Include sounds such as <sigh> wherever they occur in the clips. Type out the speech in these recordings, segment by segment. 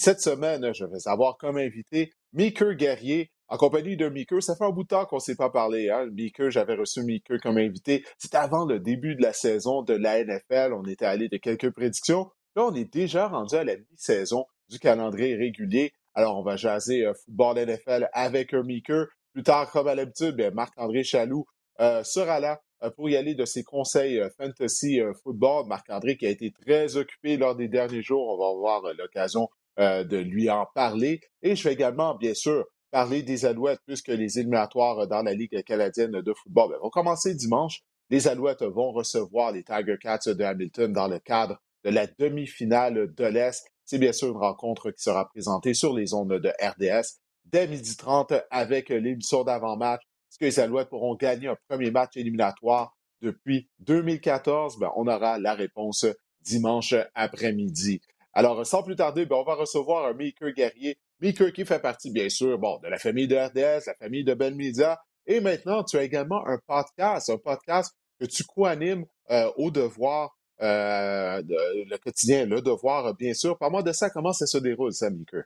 cette semaine, je vais avoir comme invité Meeker Guerrier, en compagnie de Meeker. Ça fait un bout de temps qu'on ne s'est pas parlé. Hein? J'avais reçu Meeker comme invité. C'était avant le début de la saison de la NFL. On était allé de quelques prédictions. Là, on est déjà rendu à la mi-saison du calendrier régulier. Alors, on va jaser euh, football NFL avec un Meeker. Plus tard, comme à l'habitude, Marc-André Chaloux euh, sera là euh, pour y aller de ses conseils fantasy football. Marc-André qui a été très occupé lors des derniers jours. On va avoir l'occasion de lui en parler. Et je vais également, bien sûr, parler des Alouettes puisque les éliminatoires dans la Ligue canadienne de football ben, vont commencer dimanche. Les Alouettes vont recevoir les Tiger Cats de Hamilton dans le cadre de la demi-finale de l'Est. C'est bien sûr une rencontre qui sera présentée sur les ondes de RDS dès 12h30 avec l'émission d'avant-match. Est-ce que les Alouettes pourront gagner un premier match éliminatoire depuis 2014? Ben, on aura la réponse dimanche après-midi. Alors, sans plus tarder, ben, on va recevoir un Maker Guerrier. Maker qui fait partie, bien sûr, bon, de la famille de RDS, la famille de Bell Media. Et maintenant, tu as également un podcast, un podcast que tu co-animes euh, au devoir euh, le quotidien, le devoir, bien sûr. Parle-moi de ça, comment ça se déroule, ça, Meeker?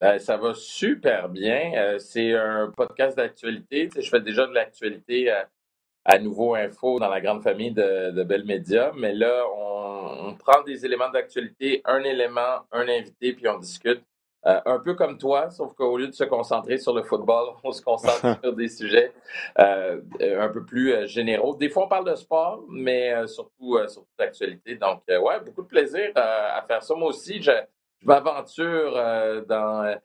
Ben, ça va super bien. Euh, c'est un podcast d'actualité. je fais déjà de l'actualité à, Nouveau Info dans la grande famille de, de Bell Media, mais là, on prend des éléments d'actualité, un élément, un invité, puis on discute. Euh, un peu comme toi, sauf qu'au lieu de se concentrer sur le football, <laughs> on se concentre <laughs> sur des sujets euh, un peu plus euh, généraux. Des fois, on parle de sport, mais surtout, surtout d'actualité. Donc, ouais, beaucoup de plaisir à faire ça. Moi aussi, je, m'aventure dans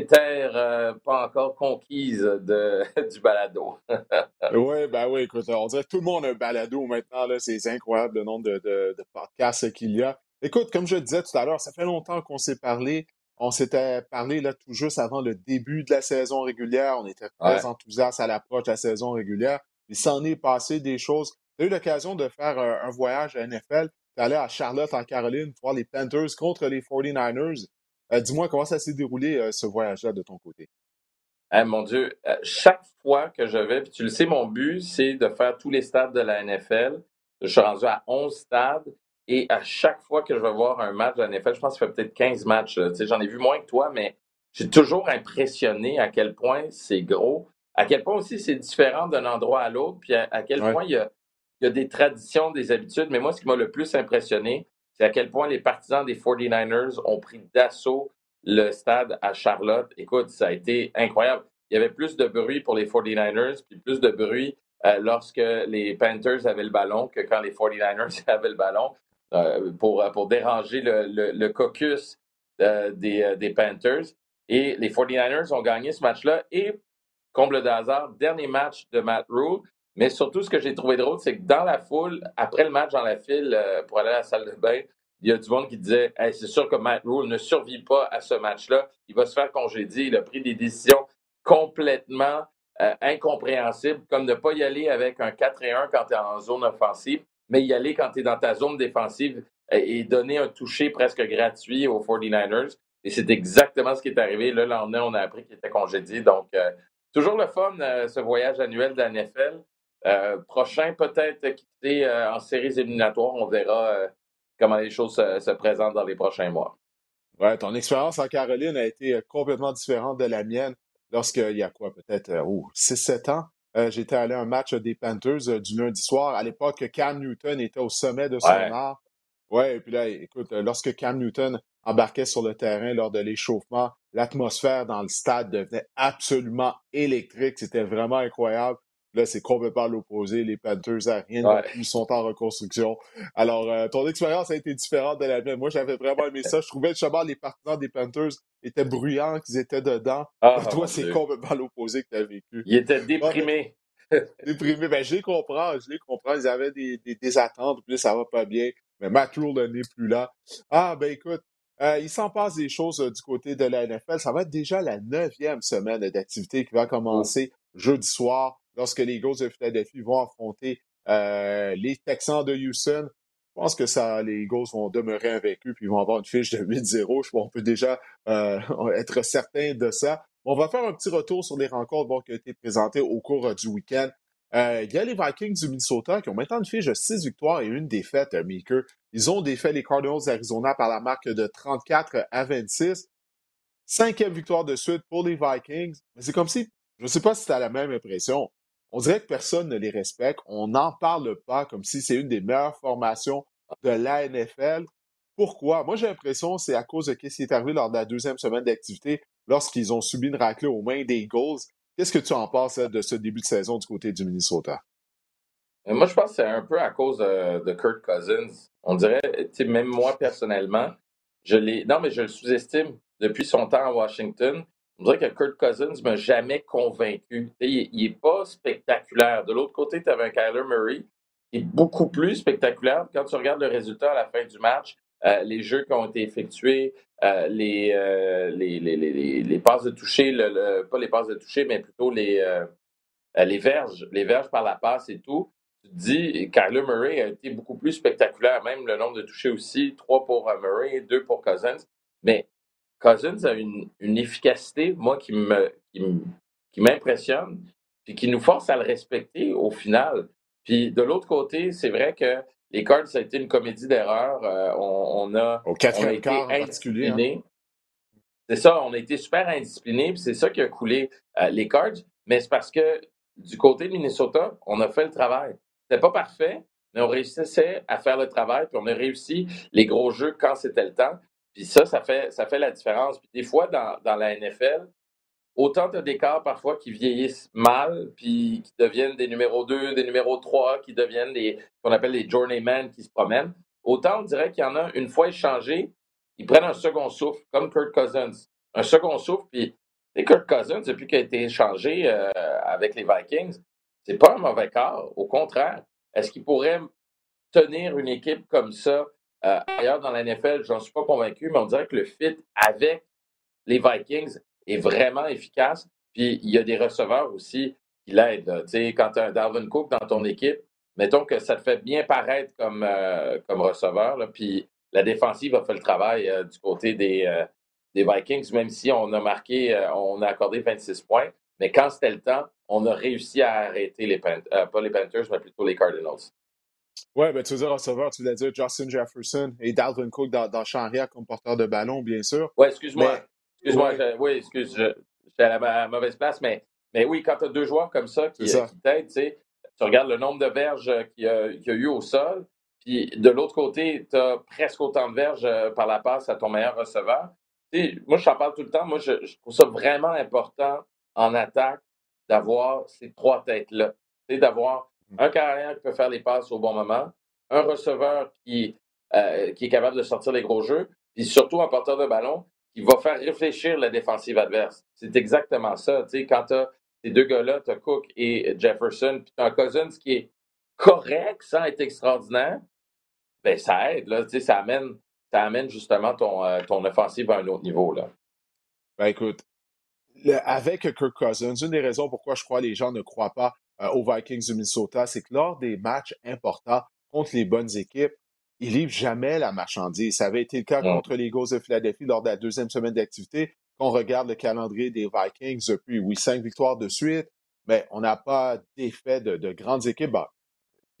terres pas encore conquises de, <laughs> du balado. <laughs> oui, ben oui, écoute, on dirait que tout le monde a un balado maintenant. C'est incroyable le nombre de, de podcasts qu'il y a. Écoute, comme je disais tout à l'heure, ça fait longtemps qu'on s'est parlé. On s'était parlé là tout juste avant le début de la saison régulière. On était très enthousiastes à l'approche de la saison régulière. Il s'en est passé des choses. Tu as eu l'occasion de faire un, voyage à NFL. Tu allé à Charlotte, en Caroline, voir les Panthers contre les 49ers. Euh, dis-moi comment ça s'est déroulé, euh, ce voyage-là, de ton côté? Eh, mon Dieu, euh, chaque fois que je vais, puis tu le sais, mon but, c'est de faire tous les stades de la NFL. Je suis rendu à 11 stades. Et à chaque fois que je vais voir un match de la NFL, je pense que ça fait peut-être 15 matchs. J'en ai vu moins que toi, mais j'ai toujours impressionné à quel point c'est gros, à quel point aussi c'est différent d'un endroit à l'autre, puis à, quel point il y, a, il y, a, des traditions, des habitudes. Mais moi, ce qui m'a le plus impressionné, c'est à quel point les partisans des 49ers ont pris d'assaut le stade à Charlotte. Écoute, ça a été incroyable. Il y avait plus de bruit pour les 49ers, puis plus de bruit euh, lorsque les Panthers avaient le ballon que quand les 49ers <laughs> avaient le ballon. Euh, pour, pour déranger le, le, caucus euh, des, euh, des, Panthers. Et les 49ers ont gagné ce match-là. Et, comble de hasard, dernier match de Matt Rule. Mais surtout, ce que j'ai trouvé drôle, c'est que dans la foule, après le match dans la file pour aller à la salle de bain, il y a du monde qui disait c'est sûr que Matt Rule ne survit pas à ce match-là. Il va se faire congédier. Il a pris des décisions complètement incompréhensibles, comme ne pas y aller avec un 4 et 1 quand tu es en zone offensive mais y aller quand tu es dans ta zone défensive et donner un toucher presque gratuit aux 49ers. Et c'est exactement ce qui est arrivé. Là, lendemain, on a appris qu'il était congédié. Donc, euh, toujours le fun, euh, ce voyage annuel de la NFL. Euh, prochain, peut-être quitter en séries éliminatoires. On verra comment les choses se, présentent dans les prochains mois. Ouais, ton expérience en Caroline a été complètement différente de la mienne lorsqu'il y a quoi, peut-être oh, 6-7 ans. Euh, j'étais allé à un match des Panthers euh, du lundi soir. À l'époque, Cam Newton était au sommet de son art. Ouais, et puis là, écoute, euh, lorsque Cam Newton embarquait sur le terrain lors de l'échauffement, l'atmosphère dans le stade devenait absolument électrique. C'était vraiment incroyable. Là, c'est complètement l'opposé. Les Panthers à rien ils sont en reconstruction. Alors, euh, ton expérience a été différente de la mienne. Moi, j'avais vraiment aimé ça. Je trouvais justement les partisans des Panthers étaient bruyants, qu'ils étaient dedans. Ah, toi, c'est complètement l'opposé que tu as vécu. Ils étaient déprimés. <laughs> déprimés. Ben, je les comprends, je les comprends. Ils avaient des, des, attentes, puis ça va pas bien. Mais Matt Rule n'est plus là. Ah, ben écoute, euh, il s'en passe des choses euh, du côté de la NFL. Ça va être déjà la neuvième semaine d'activité qui va commencer jeudi soir lorsque les Eagles de Philadelphie vont affronter euh, les Texans de Houston. Je pense que ça, les Eagles vont demeurer invaincus puis ils vont avoir une fiche de 8-0. Je pense qu'on peut déjà euh, <laughs> être certain de ça. On va faire un petit retour sur les rencontres qui ont été présentées au cours euh, du week-end. il y a les Vikings du Minnesota qui ont maintenant une fiche de 6 victoires et une défaite, Maker. Ils ont défait les Cardinals d'Arizona par la marque de 34 à 26. Cinquième victoire de suite pour les Vikings. Mais c'est comme si, je ne sais pas si tu as la même impression. On dirait que personne ne les respecte. On n'en parle pas comme si c'est une des meilleures formations de la NFL. Pourquoi? Moi, j'ai l'impression que c'est à cause de ce qui est arrivé lors de la deuxième semaine d'activité lorsqu'ils ont subi une raclée aux mains des Eagles. Qu'est-ce que tu en penses de ce début de saison du côté du Minnesota? Euh, moi, je pense que c'est un peu à cause de, Kirk Cousins. On dirait, même moi personnellement, je l'ai. Non, mais je le sous-estime depuis son temps à Washington. On dirait que Kirk Cousins m'a jamais convaincu. il n'est pas spectaculaire. De l'autre côté, tu avais un Kyler Murray qui est beaucoup plus spectaculaire. Quand tu regardes le résultat à la fin du match, euh, les jeux qui ont été effectués, euh, les, les, passes de toucher, pas les passes de toucher, mais plutôt les, verges, les verges par la passe et tout tu te dis, Kyler Murray a été beaucoup plus spectaculaire, même le nombre de touchés aussi, trois pour euh, Murray, deux pour Cousins. Mais Cousins a une, efficacité, moi, qui me qui m'impressionne, puis qui nous force à le respecter au final. Puis de l'autre côté, c'est vrai que les Cards, ça a été une comédie d'erreurs. Euh, on, a, au quatrième quart en particulier. Hein. C'est ça, on a été super indisciplinés, puis c'est ça qui a coulé euh, les Cards. Mais c'est parce que du côté de Minnesota, on a fait le travail. C'était pas parfait, mais on réussissait à faire le travail, puis on a réussi les gros jeux quand c'était le temps. Puis ça, ça fait, ça fait la différence. Puis des fois, dans, la NFL, autant tu as des cas parfois qui vieillissent mal, puis qui deviennent des numéros 2, des numéros 3, qui deviennent des qu'on appelle les journeymen qui se promènent. Autant on dirait qu'il y en a, une fois échangés, ils prennent un second souffle, comme Kurt Cousins. Un second souffle, puis Kurt Cousins, depuis qu'il a été échangé euh, avec les Vikings, c'est pas un mauvais quart. Au contraire, est-ce qu'il pourrait tenir une équipe comme ça euh, ailleurs dans la NFL? J'en suis pas convaincu, mais on dirait que le fit avec les Vikings est vraiment efficace. Puis il y a des receveurs aussi qui l'aident. Quand tu as un Dalvin Cook dans ton équipe, mettons que ça te fait bien paraître comme, euh, comme receveur, puis la défensive a fait le travail euh, du côté des, des Vikings, même si on a marqué, on a accordé 26 points. Mais quand c'était le temps, on a réussi à arrêter les Panthers, pas les Panthers, mais plutôt les Cardinals. Oui, ben, tu veux dire receveur, tu voulais dire Justin Jefferson et Dalvin Cook dans, dans comme porteur de ballon, bien sûr. Oui, excuse-moi. Excuse-moi, oui, excuse, j'étais à la mauvaise place, mais, mais oui, quand tu as deux joueurs comme ça qui, t'aident, tu regardes le nombre de verges qu'il y, a, eu au sol, puis de l'autre côté, tu as presque autant de verges euh, par la passe à ton meilleur receveur. moi, je t'en parle tout le temps. Moi, je, trouve ça vraiment important en attaque d'avoir ces trois têtes-là. C'est d'avoir. Un carrière qui peut faire les passes au bon moment, un receveur qui, euh, qui est capable de sortir les gros jeux, puis surtout un porteur de ballon qui va faire réfléchir la défensive adverse. C'est exactement ça. Quand tu as ces deux gars-là, tu as Cook et Jefferson, puis tu as un Cousins qui est correct sans être extraordinaire, ben ça aide. Là, ça, amène, ça amène justement ton, euh, ton offensive à un autre niveau. Là. Ben écoute, avec Kirk Cousins, une des raisons pourquoi je crois que les gens ne croient pas euh, aux Vikings du Minnesota, c'est que lors des matchs importants contre les bonnes équipes, ils livrent jamais la marchandise. Ça avait été le cas contre les Eagles de Philadelphie lors de la deuxième semaine d'activité. Quand on regarde le calendrier des Vikings depuis, oui, cinq victoires de suite, mais on n'a pas d'effet de, grandes équipes.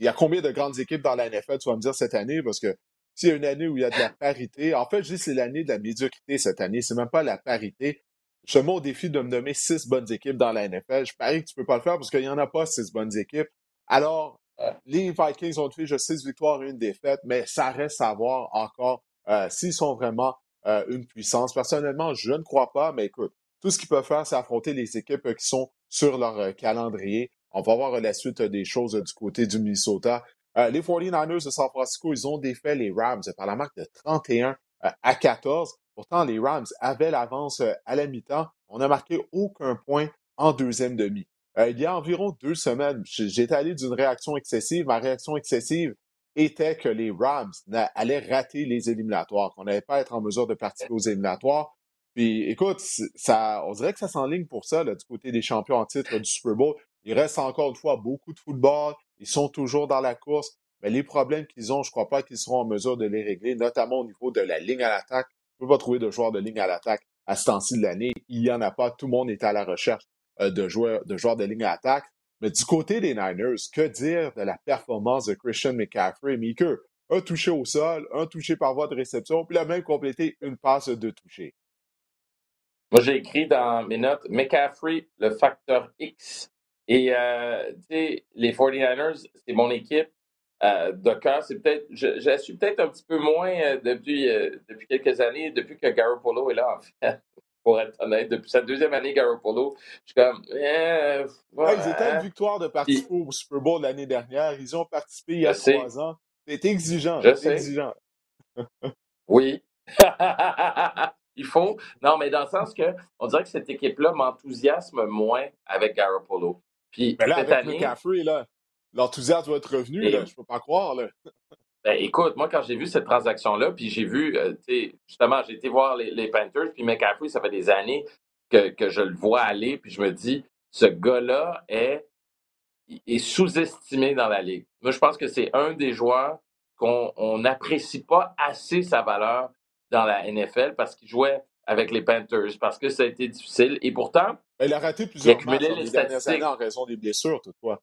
il y a combien de grandes équipes dans la NFL, tu vas me dire, cette année? Parce que s'il y a une année où il y a de la parité, en fait, je dis c'est l'année de la médiocrité cette année. C'est même pas la parité. Je mets au défi de me nommer six bonnes équipes dans la NFL. Je parie que tu peux pas le faire parce qu'il n'y en a pas six bonnes équipes. Alors, les Vikings ont fait juste six victoires et une défaite, mais ça reste à voir encore euh, s'ils sont vraiment euh, une puissance. Personnellement, je ne crois pas, mais écoute, tout ce qu'ils peuvent faire, c'est affronter les équipes qui sont sur leur euh, calendrier. On va voir la suite des choses du côté du Minnesota. les 49ers de San Francisco, ils ont défait les Rams par la marque de 31 à 14. Pourtant, les Rams avaient l'avance euh, à la mi-temps. On n'a marqué aucun point en deuxième demi. Euh, il y a environ deux semaines, j'étais allé d'une réaction excessive. Ma réaction excessive était que les Rams allaient rater les éliminatoires, qu'on n'allait pas être en mesure de participer aux éliminatoires. Puis écoute, ça, on dirait que ça s'enligne pour ça, du côté des champions en titre du Super Bowl. Il reste encore une fois beaucoup de football. Ils sont toujours dans la course. Mais les problèmes qu'ils ont, je ne crois pas qu'ils seront en mesure de les régler, notamment au niveau de la ligne à l'attaque ne peut pas trouver de joueurs de ligne à l'attaque à ce temps-ci de l'année. Il n'y en a pas. Tout le monde est à la recherche euh, de, joueurs, de de ligne à l'attaque. Mais du côté des Niners, que dire de la performance de Christian McCaffrey? Meeker, un touché au sol, un touché par voie de réception, puis il a même complété une passe de toucher. Moi, j'ai écrit dans mes notes McCaffrey, le facteur X. Et, euh, tu sais, les 49ers, c'est mon équipe euh, de cœur. C'est peut-être, je, je suis peut-être un petit peu moins euh, depuis, euh, depuis quelques années, depuis que Garoppolo est là, en fait. <laughs> Pour être honnête, depuis sa deuxième année, Garoppolo, je suis comme. Eh, Ouais, ils étaient à une victoire de participer au Super Bowl l'année dernière. Ils ont participé il y je a sais, trois ans. C'est exigeant, je sais. exigeant. Oui. <laughs> Il faut. Non, mais dans le sens que on dirait que cette équipe-là m'enthousiasme moins avec Garoppolo. Puis Mais là, cette avec année, McCaffrey, là, l'enthousiasme va être revenu, là. Je peux pas croire, là. <laughs> ben, écoute, moi, quand j'ai vu cette transaction-là, puis j'ai vu, euh, tu sais, justement, j'ai été voir les, les Panthers, puis McCaffrey, ça fait des années que, que je le vois aller, puis je me dis, ce gars-là est, est sous-estimé dans la ligue. Moi, je pense que c'est un des joueurs qu'on on n'apprécie pas assez sa valeur dans la NFL parce qu'il jouait avec les Panthers, parce que ça a été difficile. Et pourtant, Mais il a raté plusieurs matchs les les dernières années en raison des blessures, toutefois.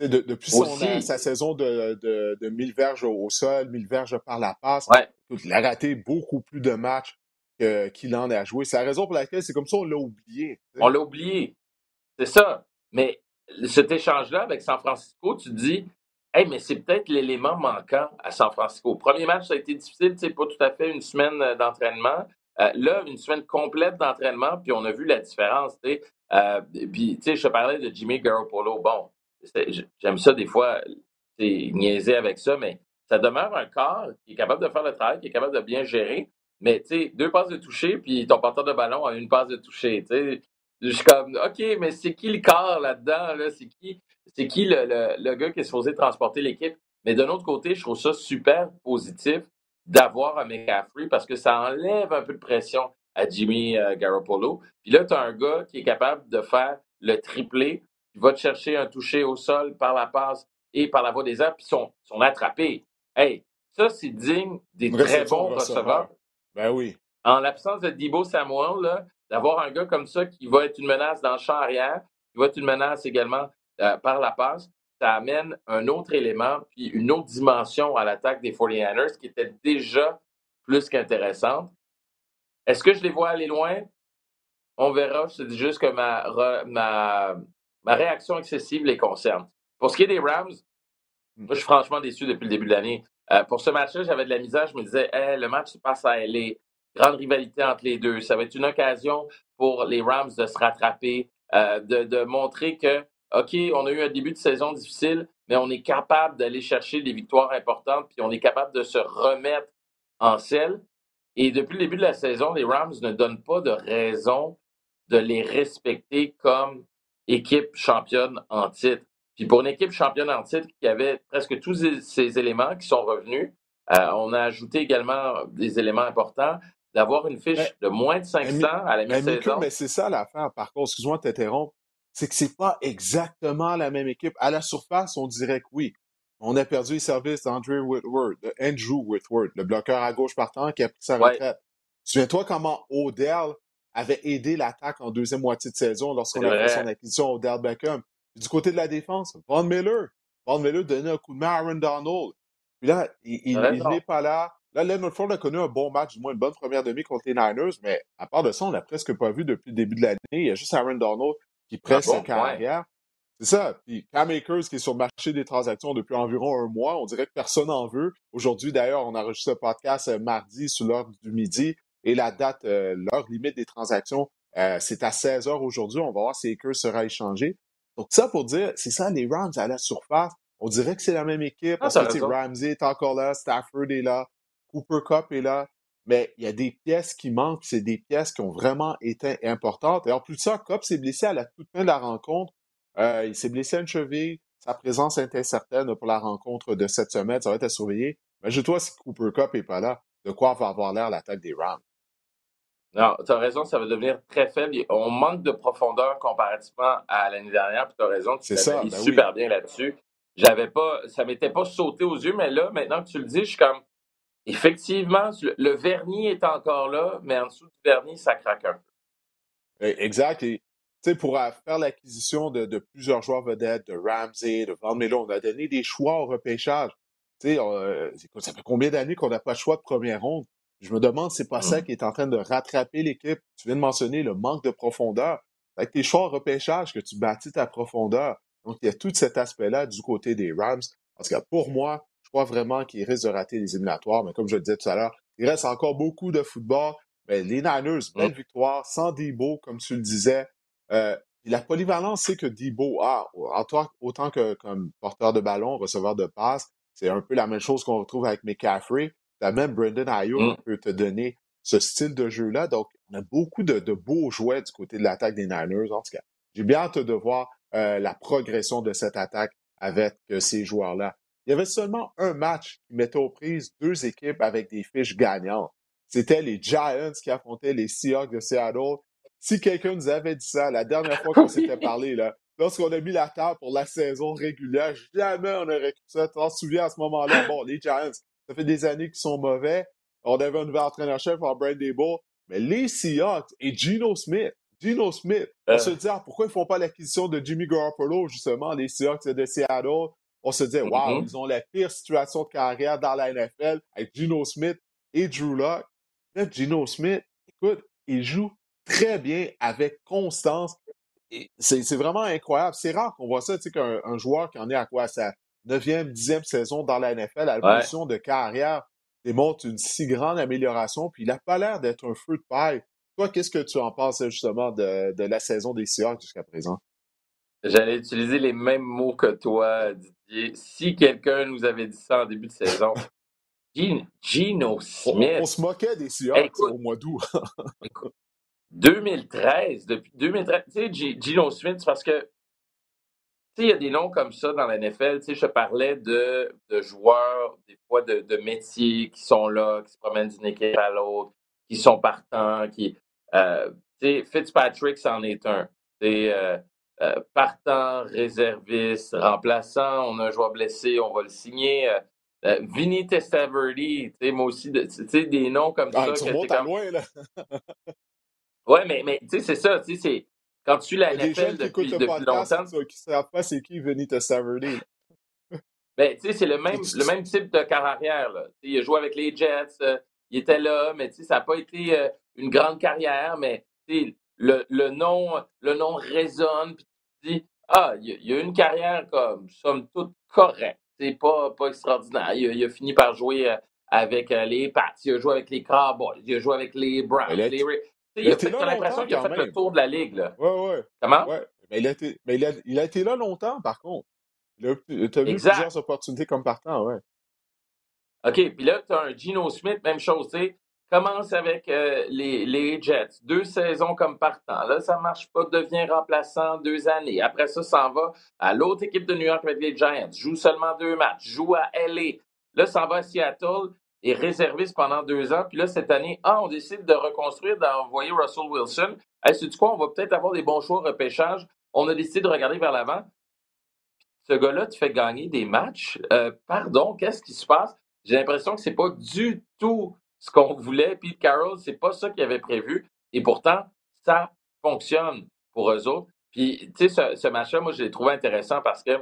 De- depuis son, sa saison de, de, de 1000 verges au, au sol, 1000 verges par la passe, Ouais, il a raté beaucoup plus de matchs qu'il en a joué. C'est la raison pour laquelle c'est comme ça on l'a oublié. on l'a oublié. C'est ça. Mais cet échange-là avec San Francisco, tu dis, hey, mais c'est peut-être l'élément manquant à San Francisco. Premier match, ça a été difficile, sais, pas tout à fait une semaine euh, d'entraînement. Euh, là, une semaine complète d'entraînement, puis on a vu la différence. Euh, puis, tu sais, je te parlais de Jimmy Garoppolo. Bon, c'est- j'aime ça des fois, sais, niaiser avec ça, mais ça demeure un corps qui est capable de faire le travail, qui est capable de bien gérer. Mais, deux passes de toucher, puis ton porteur de ballon a une passe de toucher. Je suis comme, OK, mais c'est qui le corps là-dedans? Là? C'est qui, c'est le, le gars qui est supposé transporter l'équipe? Mais d'un autre côté, je trouve ça super positif d'avoir un McCaffrey parce que ça enlève un peu de pression à Jimmy euh, Garoppolo. Puis là, tu as un gars qui est capable de faire le triplé, qui va te chercher un toucher au sol par la passe et par la voie des airs, puis sont, sont attrapés. Hey, ça, c'est digne des très bons receveur. receveurs Ben oui. en l'absence de Debo Samuel, là, d'avoir un gars comme ça qui va être une menace dans le champ arrière, qui va être une menace également euh, par la passe, ça amène un autre élément, puis une autre dimension à l'attaque des 49ers qui était déjà plus qu'intéressante. Est-ce que je les vois aller loin? On verra. Je te dis juste que ma, ma, ma réaction excessive les concerne. Pour ce qui est des Rams, moi, je suis franchement déçu depuis le début de l'année. Euh, pour ce match-là, j'avais de la misère. Je me disais, Hey, le match se passe à LA. Grande rivalité entre les deux. Ça va être une occasion pour les Rams de se rattraper, euh, de, de montrer que, OK, on a eu un début de saison difficile, mais on est capable d'aller chercher des victoires importantes, puis on est capable de se remettre en selle. Et depuis le début de la saison, les Rams ne donnent pas de raison de les respecter comme équipe championne en titre. Puis pour une équipe championne en titre qui avait presque tous ces- éléments qui sont revenus, euh, on a ajouté également des éléments importants d'avoir une fiche Mais, de moins de mais, 500 Mi- à la mais Mika, mi-saison. mais c'est ça l'affaire, par contre, excuse-moi de t'interrompre, c'est que c'est pas exactement la même équipe. À la surface, on dirait que oui. On a perdu les services d'Andrew Whitworth, Andrew Whitworth, le bloqueur à gauche partant qui a pris sa Ouais, retraite. Souviens-toi comment Odell avait aidé l'attaque en deuxième moitié de saison lorsqu'on a fait son acquisition Odell Beckham. Du côté de la défense, Von Miller. Von Miller donnait un coup de main à Aaron Donald. Puis là, il, n'est pas là. Là, Leonard Ford a connu un bon match, du moins une bonne première demi contre les Niners, mais à part de ça, on l'a presque pas vu depuis le début de l'année. Il y a juste Aaron Donald qui Un presse sa bon? Carrière. C'est ça. Puis Cam Akers qui est sur le marché des transactions depuis environ un mois, on dirait que personne n'en veut. Aujourd'hui, d'ailleurs, on enregistre ce podcast euh, mardi sous l'heure du midi et la date, euh, l'heure limite des transactions, euh, c'est à 16 heures aujourd'hui. On va voir si Akers sera échangé. Donc ça pour dire, c'est ça les Rams à la surface. On dirait que c'est la même équipe Ah, parce que raison. Ramsey est encore là, Stafford est là, Cooper Cup est là, mais il y a des pièces qui manquent, c'est des pièces qui ont vraiment été importantes. Et en plus de ça, Cup s'est blessé à la toute fin de la rencontre. Euh, il s'est blessé à une cheville. Sa présence est incertaine pour la rencontre de cette semaine. Ça va être à surveiller. Mais je toi, si Cooper Cup n'est pas là, de quoi va avoir l'air l'attaque des Rams? Non, tu as raison, ça va devenir très faible. On manque de profondeur comparativement à l'année dernière, puis tu as raison, tu ça, ben oui. super bien là-dessus. J'avais pas, ça m'était pas sauté aux yeux, mais là, maintenant que tu le dis, je suis comme, effectivement, le, vernis est encore là, mais en dessous du vernis, ça craque un peu. Eh, Exact. Et tu sais, pour euh, faire l'acquisition de, de plusieurs joueurs vedettes, de Ramsey, de Van Melo, on a donné des choix au repêchage. Tu sais, euh, ça fait combien d'années qu'on n'a pas de choix de première ronde? Je me demande si c'est pas ça qui est en train de rattraper l'équipe. Tu viens de mentionner le manque de profondeur. Avec tes choix en repêchage que tu bâtis ta profondeur. Donc, il y a tout cet aspect-là du côté des Rams. Parce que pour moi, je crois vraiment qu'ils risquent de rater les éliminatoires. Mais comme je le disais tout à l'heure, il reste encore beaucoup de football. Mais les Niners, Mm. belle victoire, sans Debo, comme tu le disais. Euh, la polyvalence, c'est que Debo a, en toi, autant que comme porteur de ballon, receveur de passe, c'est un peu la même chose qu'on retrouve avec McCaffrey. Même Brendan Ayuk Mm. peut te donner ce style de jeu-là. Donc, on a beaucoup de, de beaux jouets du côté de l'attaque des Niners. En tout cas, j'ai bien hâte de voir euh, la progression de cette attaque avec euh, ces joueurs-là. Il y avait seulement un match qui mettait aux prises deux équipes avec des fiches gagnantes. C'était les Giants qui affrontaient les Seahawks de Seattle. Si quelqu'un nous avait dit ça la dernière fois qu'on <laughs> s'était parlé, là, lorsqu'on a mis la table pour la saison régulière, jamais on aurait cru ça. Tu t'en souviens à ce moment-là? Bon, les Giants, ça fait des années qu'ils sont mauvais. On avait un nouvel entraîneur-chef en Brian Dable. Mais les Seahawks et Geno Smith, Geno Smith, on Euh. se dit, ah, pourquoi ils font pas l'acquisition de Jimmy Garoppolo, justement, les Seahawks de Seattle? On se disait, wow, Mhm. ils ont la pire situation de carrière dans la NFL avec Geno Smith et Drew Lock. Là, Geno Smith, écoute, il joue très bien avec constance. C'est vraiment incroyable. C'est rare qu'on voit ça, tu sais, qu'un un joueur qui en est à quoi, à sa neuvième, dixième saison dans la NFL, à la Ouais. position de carrière, démontre une si grande amélioration, puis il n'a pas l'air d'être un feu de paille. Toi, qu'est-ce que tu en penses justement de, de la saison des Seahawks jusqu'à présent? J'allais utiliser les mêmes mots que toi, Didier. Si quelqu'un nous avait dit ça en début de saison, <laughs> Gino, Gino On, on Smith, se moquait des Seahawks écoute, au mois d'août. écoute, 2013, depuis 2013, tu sais, Gino Smith, c'est parce que, il y a des noms comme ça dans la NFL, tu sais, je parlais de, de joueurs, des fois de, de métiers qui sont là, qui se promènent d'une équipe à l'autre, qui sont partants, qui, euh, tu sais, Fitzpatrick, c'en est un. Tu euh, euh, partant, réserviste, remplaçant, on a un joueur blessé, on va le signer. Euh, Vinny Testaverde, tu sais, moi aussi, de- tu sais, des noms comme Ah, ça. tu remontes comme, loin, là. Ouais, mais, mais tu sais, c'est ça, tu sais, c'est quand tu la des jeunes qui écoutent depuis, le podcast qui ne savent pas c'est qui Vinny Testaverde. ben, tu sais, c'est le même, le même type de carrière, là. Il a joué avec les Jets, euh, il était là, mais tu sais, ça n'a pas été euh, une grande carrière, mais le, le nom, le nom résonne, puis tu te dis, ah, il y, a- il a une carrière comme, somme toute, correcte. C'est pas, pas extraordinaire. Il, a- il a fini par jouer euh, avec les Pats, il a joué avec les Cowboys, il a joué avec les Browns, les il a l'impression qu'il a fait le tour de la ligue, là. Ouais, ouais, Comment? ouais. Mais il a été, mais il a, il a été là longtemps, par contre. Tu as vu Exact. plusieurs opportunités comme partant, ouais. OK, puis là, tu as un Gino Smith, même chose, tu sais. Commence avec euh, les, les Jets, deux saisons comme partant. Là, ça marche pas, devient remplaçant deux années. Après ça, s'en va à l'autre équipe de New York avec les Giants, joue seulement deux matchs, joue à LA. Là, s'en va à Seattle, est réserviste pendant deux ans. Puis là, cette année, ah, on décide de reconstruire, d'envoyer Russell Wilson. Hey, sais-tu quoi? On va peut-être avoir des bons choix au repêchage. On a décidé de regarder vers l'avant. Ce gars-là, tu fais gagner des matchs. Euh, pardon, qu'est-ce qui se passe? J'ai l'impression que c'est pas du tout ce qu'on voulait. Pete Carroll, c'est pas ça qu'il avait prévu. Et pourtant, ça fonctionne pour eux autres. Puis, tu sais, ce, ce match-là, moi, je l'ai trouvé intéressant parce que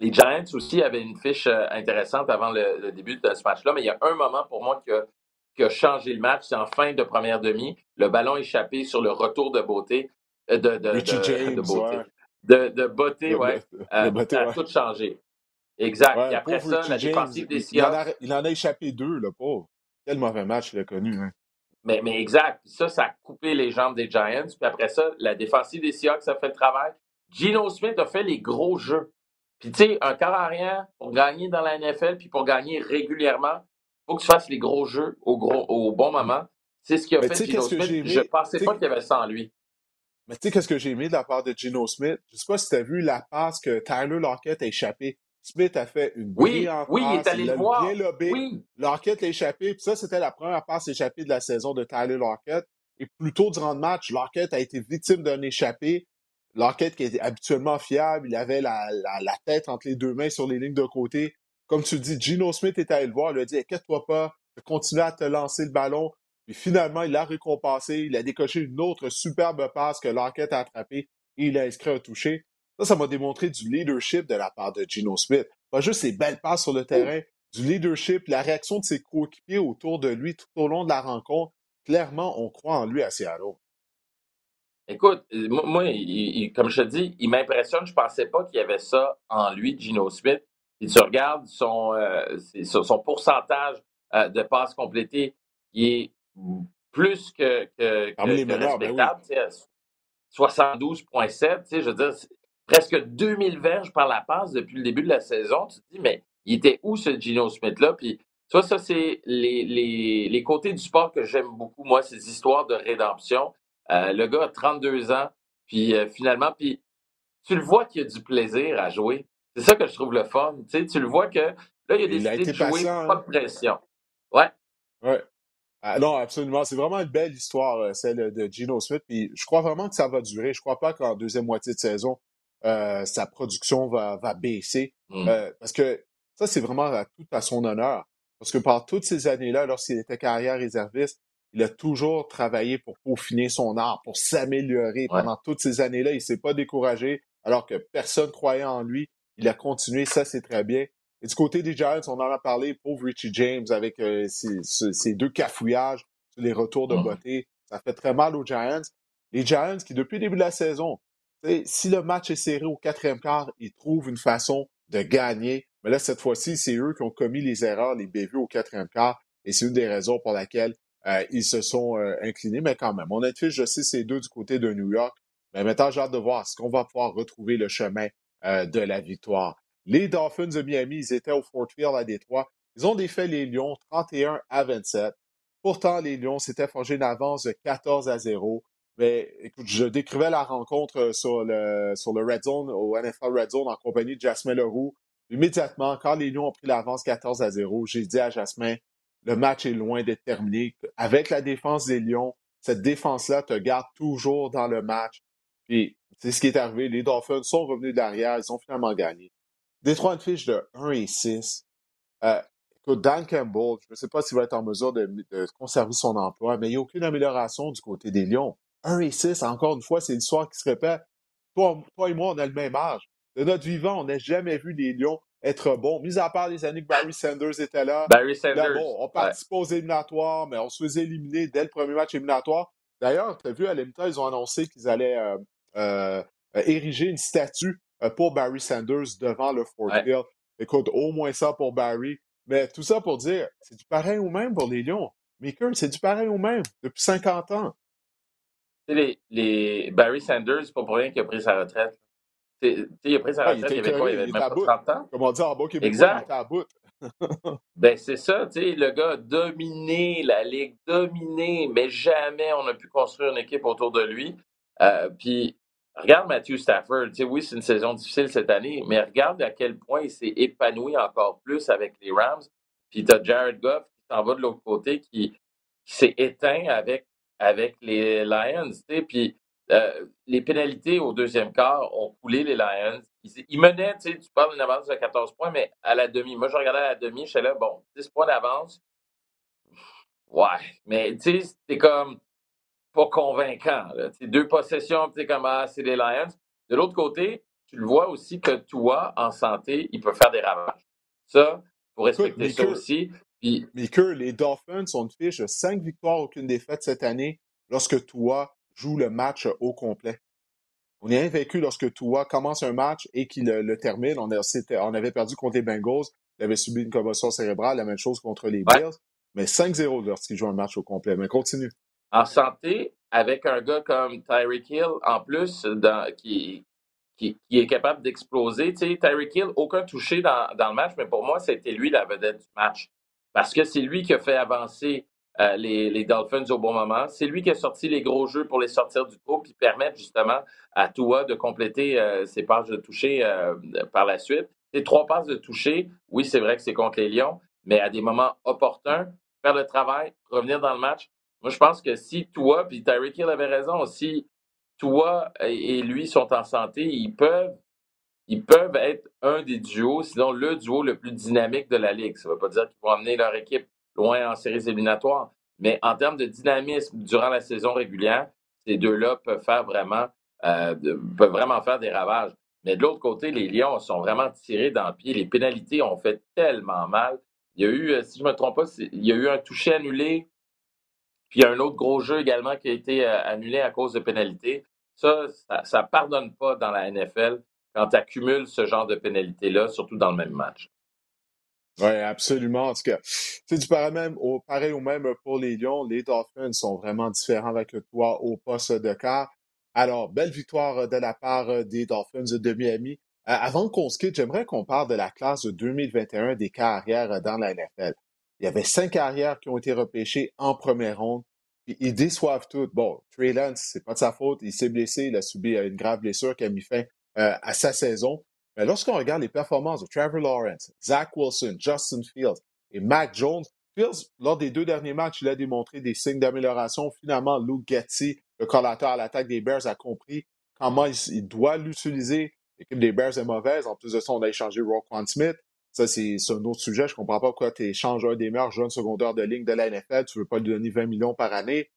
les Giants aussi avaient une fiche euh, intéressante avant le, le début de ce match-là, mais il y a un moment pour moi qui a, qui a changé le match, c'est en fin de première demi, le ballon échappé sur le retour de beauté, euh, de, de, de- James, de beauté, ouais. de, de beauté, ouais, euh, beauté, ça a ouais. tout changé. Exact. Ouais, Puis après ça, Richie la James, défensive des il, il en Seahawks, a, il en a échappé deux, le pauvre. Quel mauvais match il a connu. Hein. Mais, mais exact. Ça, ça a coupé les jambes des Giants. Puis après ça, la défensive des Seahawks a fait le travail. Gino Smith a fait les gros jeux. Puis tu sais, un quart arrière, pour gagner dans la NFL, puis pour gagner régulièrement, il faut que tu fasses les gros jeux au, gros, au bon moment. C'est ce qu'il a Mais fait Gino que Smith. j'ai Je aimé? pensais pas qu'il y avait ça en lui. mais tu sais, qu'est-ce que j'ai aimé de la part de Geno Smith? Je sais pas si tu as vu la passe que Tyler Lockett a échappé. Smith a fait une Oui, oui, il est passe, allé il le l'a bien voir. lobé. Oui, Lockett l'a échappé, puis ça, c'était la première passe échappée de la saison de Tyler Lockett. Et plus tôt durant le match, Lockett a été victime d'un échappé. Lockett, qui était habituellement fiable, il avait la, la, la tête entre les deux mains sur les lignes de côté. Comme tu dis, Gino Smith est allé le voir, il lui a dit Inquiète-toi pas, je continue à te lancer le ballon. Puis finalement, il l'a récompensé, il a décoché une autre superbe passe que Lockett a attrapée et il a inscrit un touché. Ça, ça m'a démontré du leadership de la part de Gino Smith. Pas juste ses belles passes sur le terrain, du leadership, la réaction de ses coéquipiers autour de lui tout au long de la rencontre, clairement, on croit en lui à Seattle. Écoute, euh, moi, comme je te dis, il m'impressionne. Je ne pensais pas qu'il y avait ça en lui, Gino Smith. Et tu regardes son, euh, son pourcentage euh, de passes complétées, qui est plus que, que, que, ben respectable. 72,7. Je veux dire, presque 2000 verges par la passe depuis le début de la saison. Tu te dis, mais il était où ce Gino Smith-là? Puis, ça, ça, c'est les, les, les, côtés du sport que j'aime beaucoup, moi, ces histoires de rédemption. Euh, le gars a 32 ans, puis euh, finalement, puis tu le vois qu'il a du plaisir à jouer. C'est ça que je trouve le fun. Tu, sais, tu le vois que là, il a décidé de jouer, pas de hein. pression. Ouais. Ouais. Ah, non, absolument. C'est vraiment une belle histoire, euh, celle de Gino Smith. Puis je crois vraiment que ça va durer. Je crois pas qu'en deuxième moitié de saison, sa production va, va baisser. Mmh. parce que ça, c'est vraiment tout à son honneur. Parce que par toutes ces années-là, lorsqu'il était carrière réserviste, il a toujours travaillé pour peaufiner son art, pour s'améliorer. Pendant toutes ces années-là, il s'est pas découragé, alors que personne croyait en lui. Il a continué, ça c'est très bien. Et du côté des Giants, on en a parlé, pauvre Richie James, avec euh, ses, deux cafouillages sur les retours de beauté. Ça fait très mal aux Giants. Les Giants qui, depuis le début de la saison, si le match est serré au quatrième quart, ils trouvent une façon de gagner. Mais là, cette fois-ci, c'est eux qui ont commis les erreurs, les bévues au quatrième quart. Et c'est une des raisons pour laquelle euh, ils se sont euh, inclinés, mais quand même. On a je sais, c'est deux du côté de New York. Mais maintenant, j'ai hâte de voir est-ce qu'on va pouvoir retrouver le chemin euh, de la victoire. Les Dolphins de Miami, ils étaient au Fort Field à Détroit. Ils ont défait les Lions 31 à 27. Pourtant, les Lions s'étaient forgé une avance de 14 à 0. Mais écoute, je décrivais la rencontre sur le, sur le Red Zone, au NFL Red Zone, en compagnie de Jasmine Leroux. Immédiatement, quand les Lions ont pris l'avance 14 à 0, j'ai dit à Jasmin, le match est loin d'être terminé. Avec la défense des Lions, cette défense-là te garde toujours dans le match. Puis, c'est ce qui est arrivé. Les Dolphins sont revenus derrière. Ils ont finalement gagné. Détroit une fiche de 1 et 6. Euh, écoute, Dan Campbell, je ne sais pas s'il va être en mesure de, conserver son emploi, mais il n'y a aucune amélioration du côté des Lions. 1 et 6, encore une fois, c'est l'histoire qui se répète. Toi, toi et moi, on a le même âge. De notre vivant, on n'a jamais vu les Lions être bon. Mis à part les années que Barry Sanders était là. Barry Sanders. bon, on participe aux éliminatoires, mais on se faisait éliminer dès le premier match éliminatoire. D'ailleurs, tu as vu à l'Emta, ils ont annoncé qu'ils allaient euh, euh, ériger une statue euh, pour Barry Sanders devant le Fort Hill. Écoute, au moins ça pour Barry. Mais tout ça pour dire, c'est du pareil ou même pour les Lions. Maker, c'est du pareil ou même depuis 50 ans. Les, les Barry Sanders, c'est pas pour rien qu'il a pris sa retraite il a pris sa retraite, il, avait quoi? Il avait même pas 30 ans. Comme on dit en bas exact. il était à bout. <laughs> ben, c'est ça, tu sais, le gars a dominé la Ligue, dominé, mais jamais on a pu construire une équipe autour de lui. Euh, puis, regarde Matthew Stafford, tu sais, oui, c'est une saison difficile cette année, mais regarde à quel point il s'est épanoui encore plus avec les Rams. Puis, tu as Jared Goff qui s'en va de l'autre côté, qui, qui s'est éteint avec, avec les Lions, tu sais, puis euh, les pénalités au deuxième quart ont coulé les Lions. Ils, menaient, tu sais, tu parles d'une avance de 14 points, mais à la demi. Moi, je regardais à la demi, je suis là, bon, 10 points d'avance. Ouais, mais tu sais, c'était comme pas convaincant. Deux possessions, tu sais, comme, ah, c'est les Lions. De l'autre côté, tu le vois aussi que toi, en santé, il peut faire des ravages. Ça, pour respecter ça aussi. Puis... Mais que les Dolphins ont une fiche de 5 victoires, aucune défaite cette année, lorsque toi, joue le match au complet. On est invaincu lorsque Tua commence un match et qu'il le, termine. On, on, avait perdu contre les Bengals. Il avait subi une commotion cérébrale, la même chose contre les Bills. Mais 5-0 lorsqu'il joue un match au complet. Mais continue. En santé, avec un gars comme Tyreek Hill, en plus, qui, qui, est capable d'exploser. Tu sais, Tyreek Hill, aucun touché dans, dans, le match, mais pour moi, c'était lui la vedette du match. Parce que c'est lui qui a fait avancer euh, les, Dolphins au bon moment. C'est lui qui a sorti les gros jeux pour les sortir du trou puis permettre justement à Tua de compléter euh, ses passes de toucher euh, par la suite. Les trois passes de toucher, oui, c'est vrai que c'est contre les Lions, mais à des moments opportuns, faire le travail, revenir dans le match. Moi, je pense que si Tua, puis Tyreek Hill avait raison, si Tua et lui sont en santé, ils peuvent ils peuvent être un des duos, sinon le duo le plus dynamique de la Ligue. Ça ne veut pas dire qu'ils vont amener leur équipe loin en séries éliminatoires. Mais en termes de dynamisme durant la saison régulière, ces deux-là peuvent faire vraiment, euh, peuvent vraiment faire des ravages. Mais de l'autre côté, les Lions sont vraiment tirés dans le pied. Les pénalités ont fait tellement mal. Il y a eu, si je ne me trompe pas, il y a eu un toucher annulé, puis il y a un autre gros jeu également qui a été annulé à cause de pénalité. Ça, ça ne pardonne pas dans la NFL quand tu accumules ce genre de pénalité-là, surtout dans le même match. Oui, absolument. En tout cas, du pareil, même, au, pareil ou même pour les Lions, les Dolphins sont vraiment différents avec toi au poste de quart. Alors, belle victoire de la part des Dolphins de Miami. Euh, avant qu'on se quitte, j'aimerais qu'on parle de la classe de 2021 des carrières dans la NFL. Il y avait cinq carrières qui ont été repêchées en première ronde. Ils déçoivent toutes. Bon, Trey Lance, c'est pas de sa faute. Il s'est blessé. Il a subi une grave blessure qui a mis fin euh, à sa saison. Mais lorsqu'on regarde les performances de Trevor Lawrence, Zach Wilson, Justin Fields et Mac Jones, Fields, lors des deux derniers matchs, il a démontré des signes d'amélioration. Finalement, Luke Getty, le collateur à l'attaque des Bears, a compris comment il, doit l'utiliser. L'équipe des Bears est mauvaise. En plus de ça, on a échangé Roquan Smith. Ça, c'est un autre sujet. Je comprends pas pourquoi tu échanges un des meilleurs jeunes secondaires de ligne de la NFL. Tu veux pas lui donner 20 millions par année.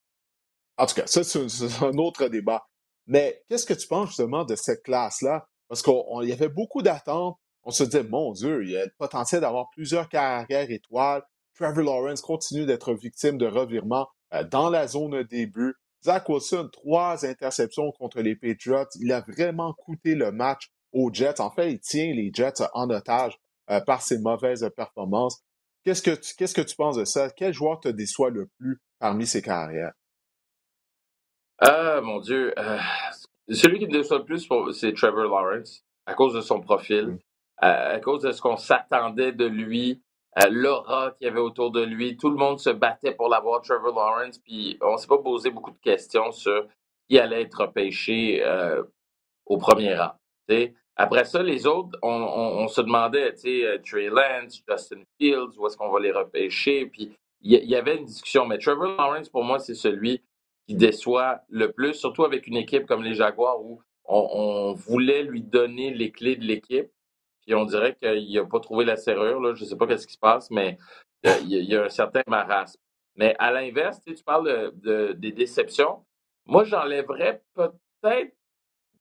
En tout cas, ça, c'est un autre débat. Mais qu'est-ce que tu penses justement de cette classe-là? Parce qu'il y avait beaucoup d'attentes. On se disait, mon Dieu, il y a le potentiel d'avoir plusieurs carrières étoiles. Trevor Lawrence continue d'être victime de revirements euh, dans la zone début. Zach Wilson, trois interceptions contre les Patriots. Il a vraiment coûté le match aux Jets. En fait, il tient les Jets en otage euh, par ses mauvaises performances. Qu'est-ce que tu, que tu penses de ça? Quel joueur te déçoit le plus parmi ses carrières? Ah, mon Dieu. Euh, celui qui me déçoit le plus, c'est Trevor Lawrence, à cause de son profil, mm. à cause de ce qu'on s'attendait de lui, l'aura qu'il y avait autour de lui. Tout le monde se battait pour l'avoir, Trevor Lawrence, puis on ne s'est pas posé beaucoup de questions sur qui allait être repêché euh, au premier rang. Après ça, les autres, on, se demandait, tu sais, Trey Lance, Justin Fields, où est-ce qu'on va les repêcher? Puis il y, avait une discussion, mais Trevor Lawrence, pour moi, c'est celui qui déçoit le plus, surtout avec une équipe comme les Jaguars où on, voulait lui donner les clés de l'équipe. Puis on dirait qu'il n'a pas trouvé la serrure. Là. Je ne sais pas ce qui se passe, mais euh, il y, a un certain marasme. Mais à l'inverse, tu, parles de, des déceptions. Moi, j'enlèverais peut-être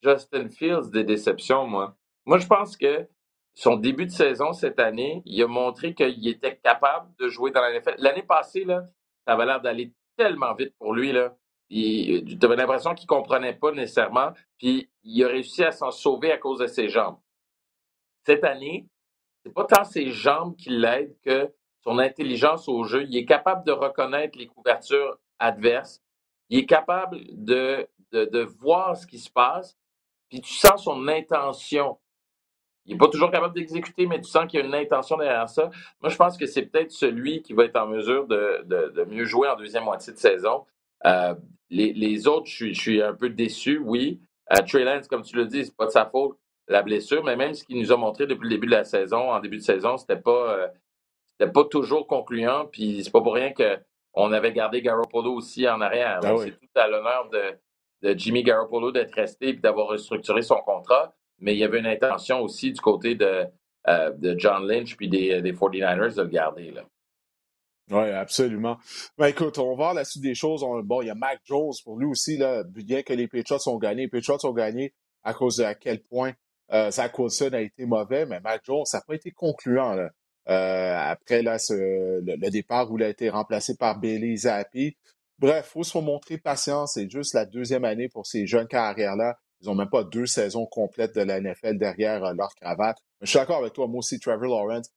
Justin Fields des déceptions, moi. Moi, je pense que son début de saison cette année, il a montré qu'il était capable de jouer dans la NFL. L'année passée, là, ça avait l'air d'aller tellement vite pour lui. Là. Tu avais l'impression qu'il comprenait pas nécessairement, puis il a réussi à s'en sauver à cause de ses jambes. Cette année, c'est pas tant ses jambes qui l'aident que son intelligence au jeu. Il est capable de reconnaître les couvertures adverses. Il est capable de, de, voir ce qui se passe. Puis tu sens son intention. Il n'est pas toujours capable d'exécuter, mais tu sens qu'il y a une intention derrière ça. Moi, je pense que c'est peut-être celui qui va être en mesure de, de, mieux jouer en deuxième moitié de saison. Euh, les, autres, je suis, un peu déçu, oui. Euh, Trey Lance, comme tu le dis, c'est pas de sa faute, la blessure, mais même ce qu'il nous a montré depuis le début de la saison, en début de saison, c'était pas, euh, pas toujours concluant. Puis c'est pas pour rien qu'on avait gardé Garoppolo aussi en arrière. Ah c'est tout à l'honneur de, de, Jimmy Garoppolo d'être resté et d'avoir restructuré son contrat. Mais il y avait une intention aussi du côté de, euh, de John Lynch puis des, des 49ers de le garder. Là. Oui, absolument. Ben, écoute, on va voir la suite des choses. bon, il y a Mac Jones pour lui aussi, là, bien que les Patriots ont gagné. Les Patriots ont gagné à cause de à quel point euh, Zach Wilson a été mauvais, mais Mac Jones, ça n'a pas été concluant. Là. Euh, après là, ce, le, départ où il a été remplacé par Bailey Zappi. Bref, faut se montrer patience. C'est juste la deuxième année pour ces jeunes carrières-là. Ils n'ont même pas deux saisons complètes de la NFL derrière euh, leur cravate. Mais je suis d'accord avec toi, moi aussi, Trevor Lawrence.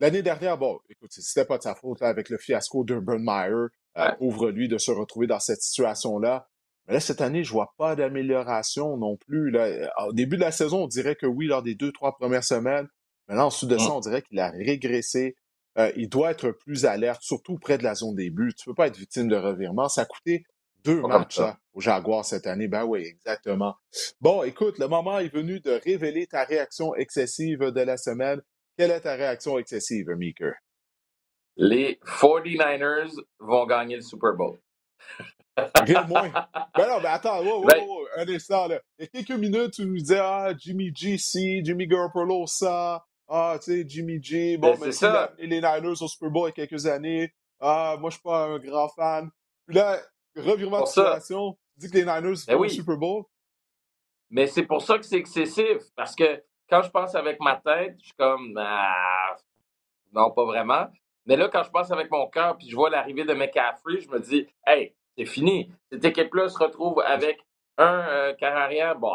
L'année dernière, bon, écoute, c'était pas de sa faute avec le fiasco d'Urban Meyer. Euh, Ouvre-lui de se retrouver dans cette situation-là. Mais là, cette année, je vois pas d'amélioration non plus. Là. Au début de la saison, on dirait que oui, lors des deux, trois premières semaines. Mais là, en dessous de ça, on dirait qu'il a régressé. Euh, il doit être plus alerte, surtout près de la zone des buts. Tu peux pas être victime de revirement. Ça a coûté deux matchs aux Jaguars cette année. Ben oui, exactement. Bon, écoute, le moment est venu de révéler ta réaction excessive de la semaine. Quelle est ta réaction excessive, Meeker? Les 49ers vont gagner le Super Bowl. <laughs> Rien de moins. Ben non, ben attends, wow, wow, ben wow, un instant, là. Il y a quelques minutes, tu nous disais, ah, Jimmy G, si, Jimmy Garoppolo, ça. Ah, tu sais, Jimmy G. Bon, ben, mais ça. les Niners au Super Bowl il y a quelques années. Ah, moi, je suis pas un grand fan. Puis là, revirement de situation, tu dis que les Niners ben vont au Super Bowl? Mais c'est pour ça que c'est excessif. Parce que quand je pense avec ma tête, je suis comme, ah, non, pas vraiment. Mais là, quand je passe avec mon cœur puis je vois l'arrivée de McCaffrey, je me dis, hey, c'est fini. Cette équipe-là se retrouve avec un euh, bon,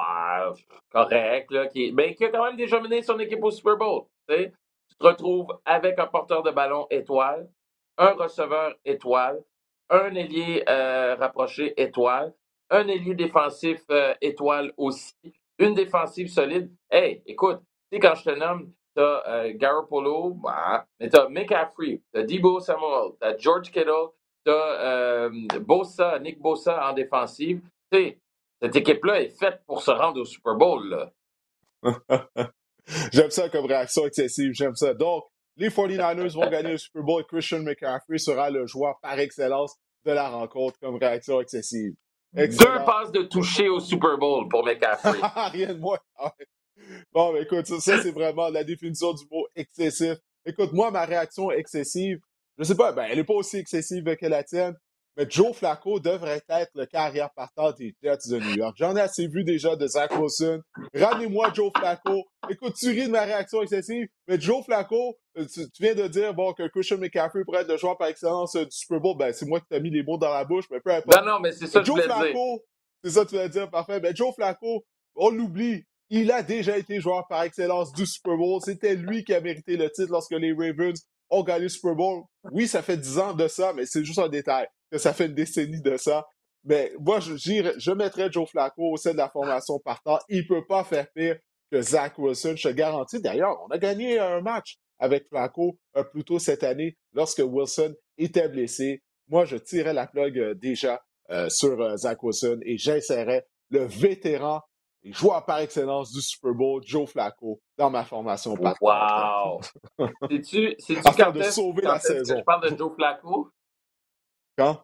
correct, là, qui, ben, qui a quand même déjà mené son équipe au Super Bowl. Tu te retrouves avec un porteur de ballon étoile, un receveur étoile, un ailier euh, rapproché étoile, un ailier défensif euh, étoile aussi, une défensive solide. Hey, écoute, tu sais, quand je te nomme, t'as euh, Garoppolo, bah, mais t'as McCaffrey, t'as Debo Samuel, t'as George Kittle, t'as Bosa, Nick Bosa en défensive. Tu sais, cette équipe-là est faite pour se rendre au Super Bowl. <laughs> J'aime ça comme réaction excessive, j'aime ça. Donc, les 49ers vont gagner le Super Bowl et Christian McCaffrey sera le joueur par excellence de la rencontre comme réaction excessive. Deux passes de toucher au Super Bowl pour McCaffrey. <laughs> Rien de moins. Ah bon, mais écoute, ça, ça c'est vraiment la définition du mot excessif. Écoute, moi, ma réaction excessive, je sais pas, ben, elle n'est pas aussi excessive que la tienne, mais Joe Flacco devrait être le carrière partant des Jets de New York. J'en ai assez vu déjà de Zach Wilson. Ramenez-moi Joe Flacco. Écoute, tu ris de ma réaction excessive, mais Joe Flacco, euh, tu, viens de dire bon, que Christian McCaffrey pourrait être le joueur par excellence euh, du Super Bowl. Ben, c'est moi qui t'ai mis les mots dans la bouche, mais peu importe. Non, non, mais c'est ça que Joe je Flacco, c'est ça que tu vas dire, parfait. Ben, Joe Flacco, on l'oublie. Il a déjà été joueur par excellence du Super Bowl. C'était lui qui a mérité le titre lorsque les Ravens ont gagné le Super Bowl. Oui, ça fait 10 ans de ça, mais c'est juste un détail que ça fait une décennie de ça. Mais moi, je, je mettrais Joe Flacco au sein de la formation partant. Il ne peut pas faire pire que Zach Wilson, je te garantis. D'ailleurs, on a gagné un match avec Flacco euh, plus tôt cette année lorsque Wilson était blessé. Moi, je tirais la plug euh, déjà euh, sur Zach Wilson et j'insérais le vétéran et joueur par excellence du Super Bowl, Joe Flacco, dans ma formation partant. Wow! <laughs> C'est-tu quand de sauver la saison. Je parle de Joe Flacco? Quand?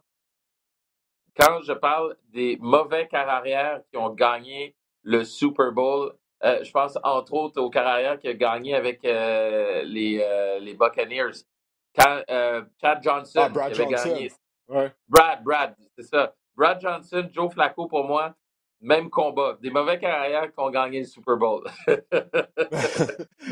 Quand je parle des mauvais carrières qui ont gagné le Super Bowl, euh, je pense entre autres au carrière qui a gagné avec euh, les, euh, les Buccaneers. Quand Chad Johnson ah, Brad avait Johnson. gagné. Ouais. Brad, Brad, c'est ça. Brad Johnson, Joe Flacco pour moi, même combat. Des mauvais carrières qui ont gagné le Super Bowl.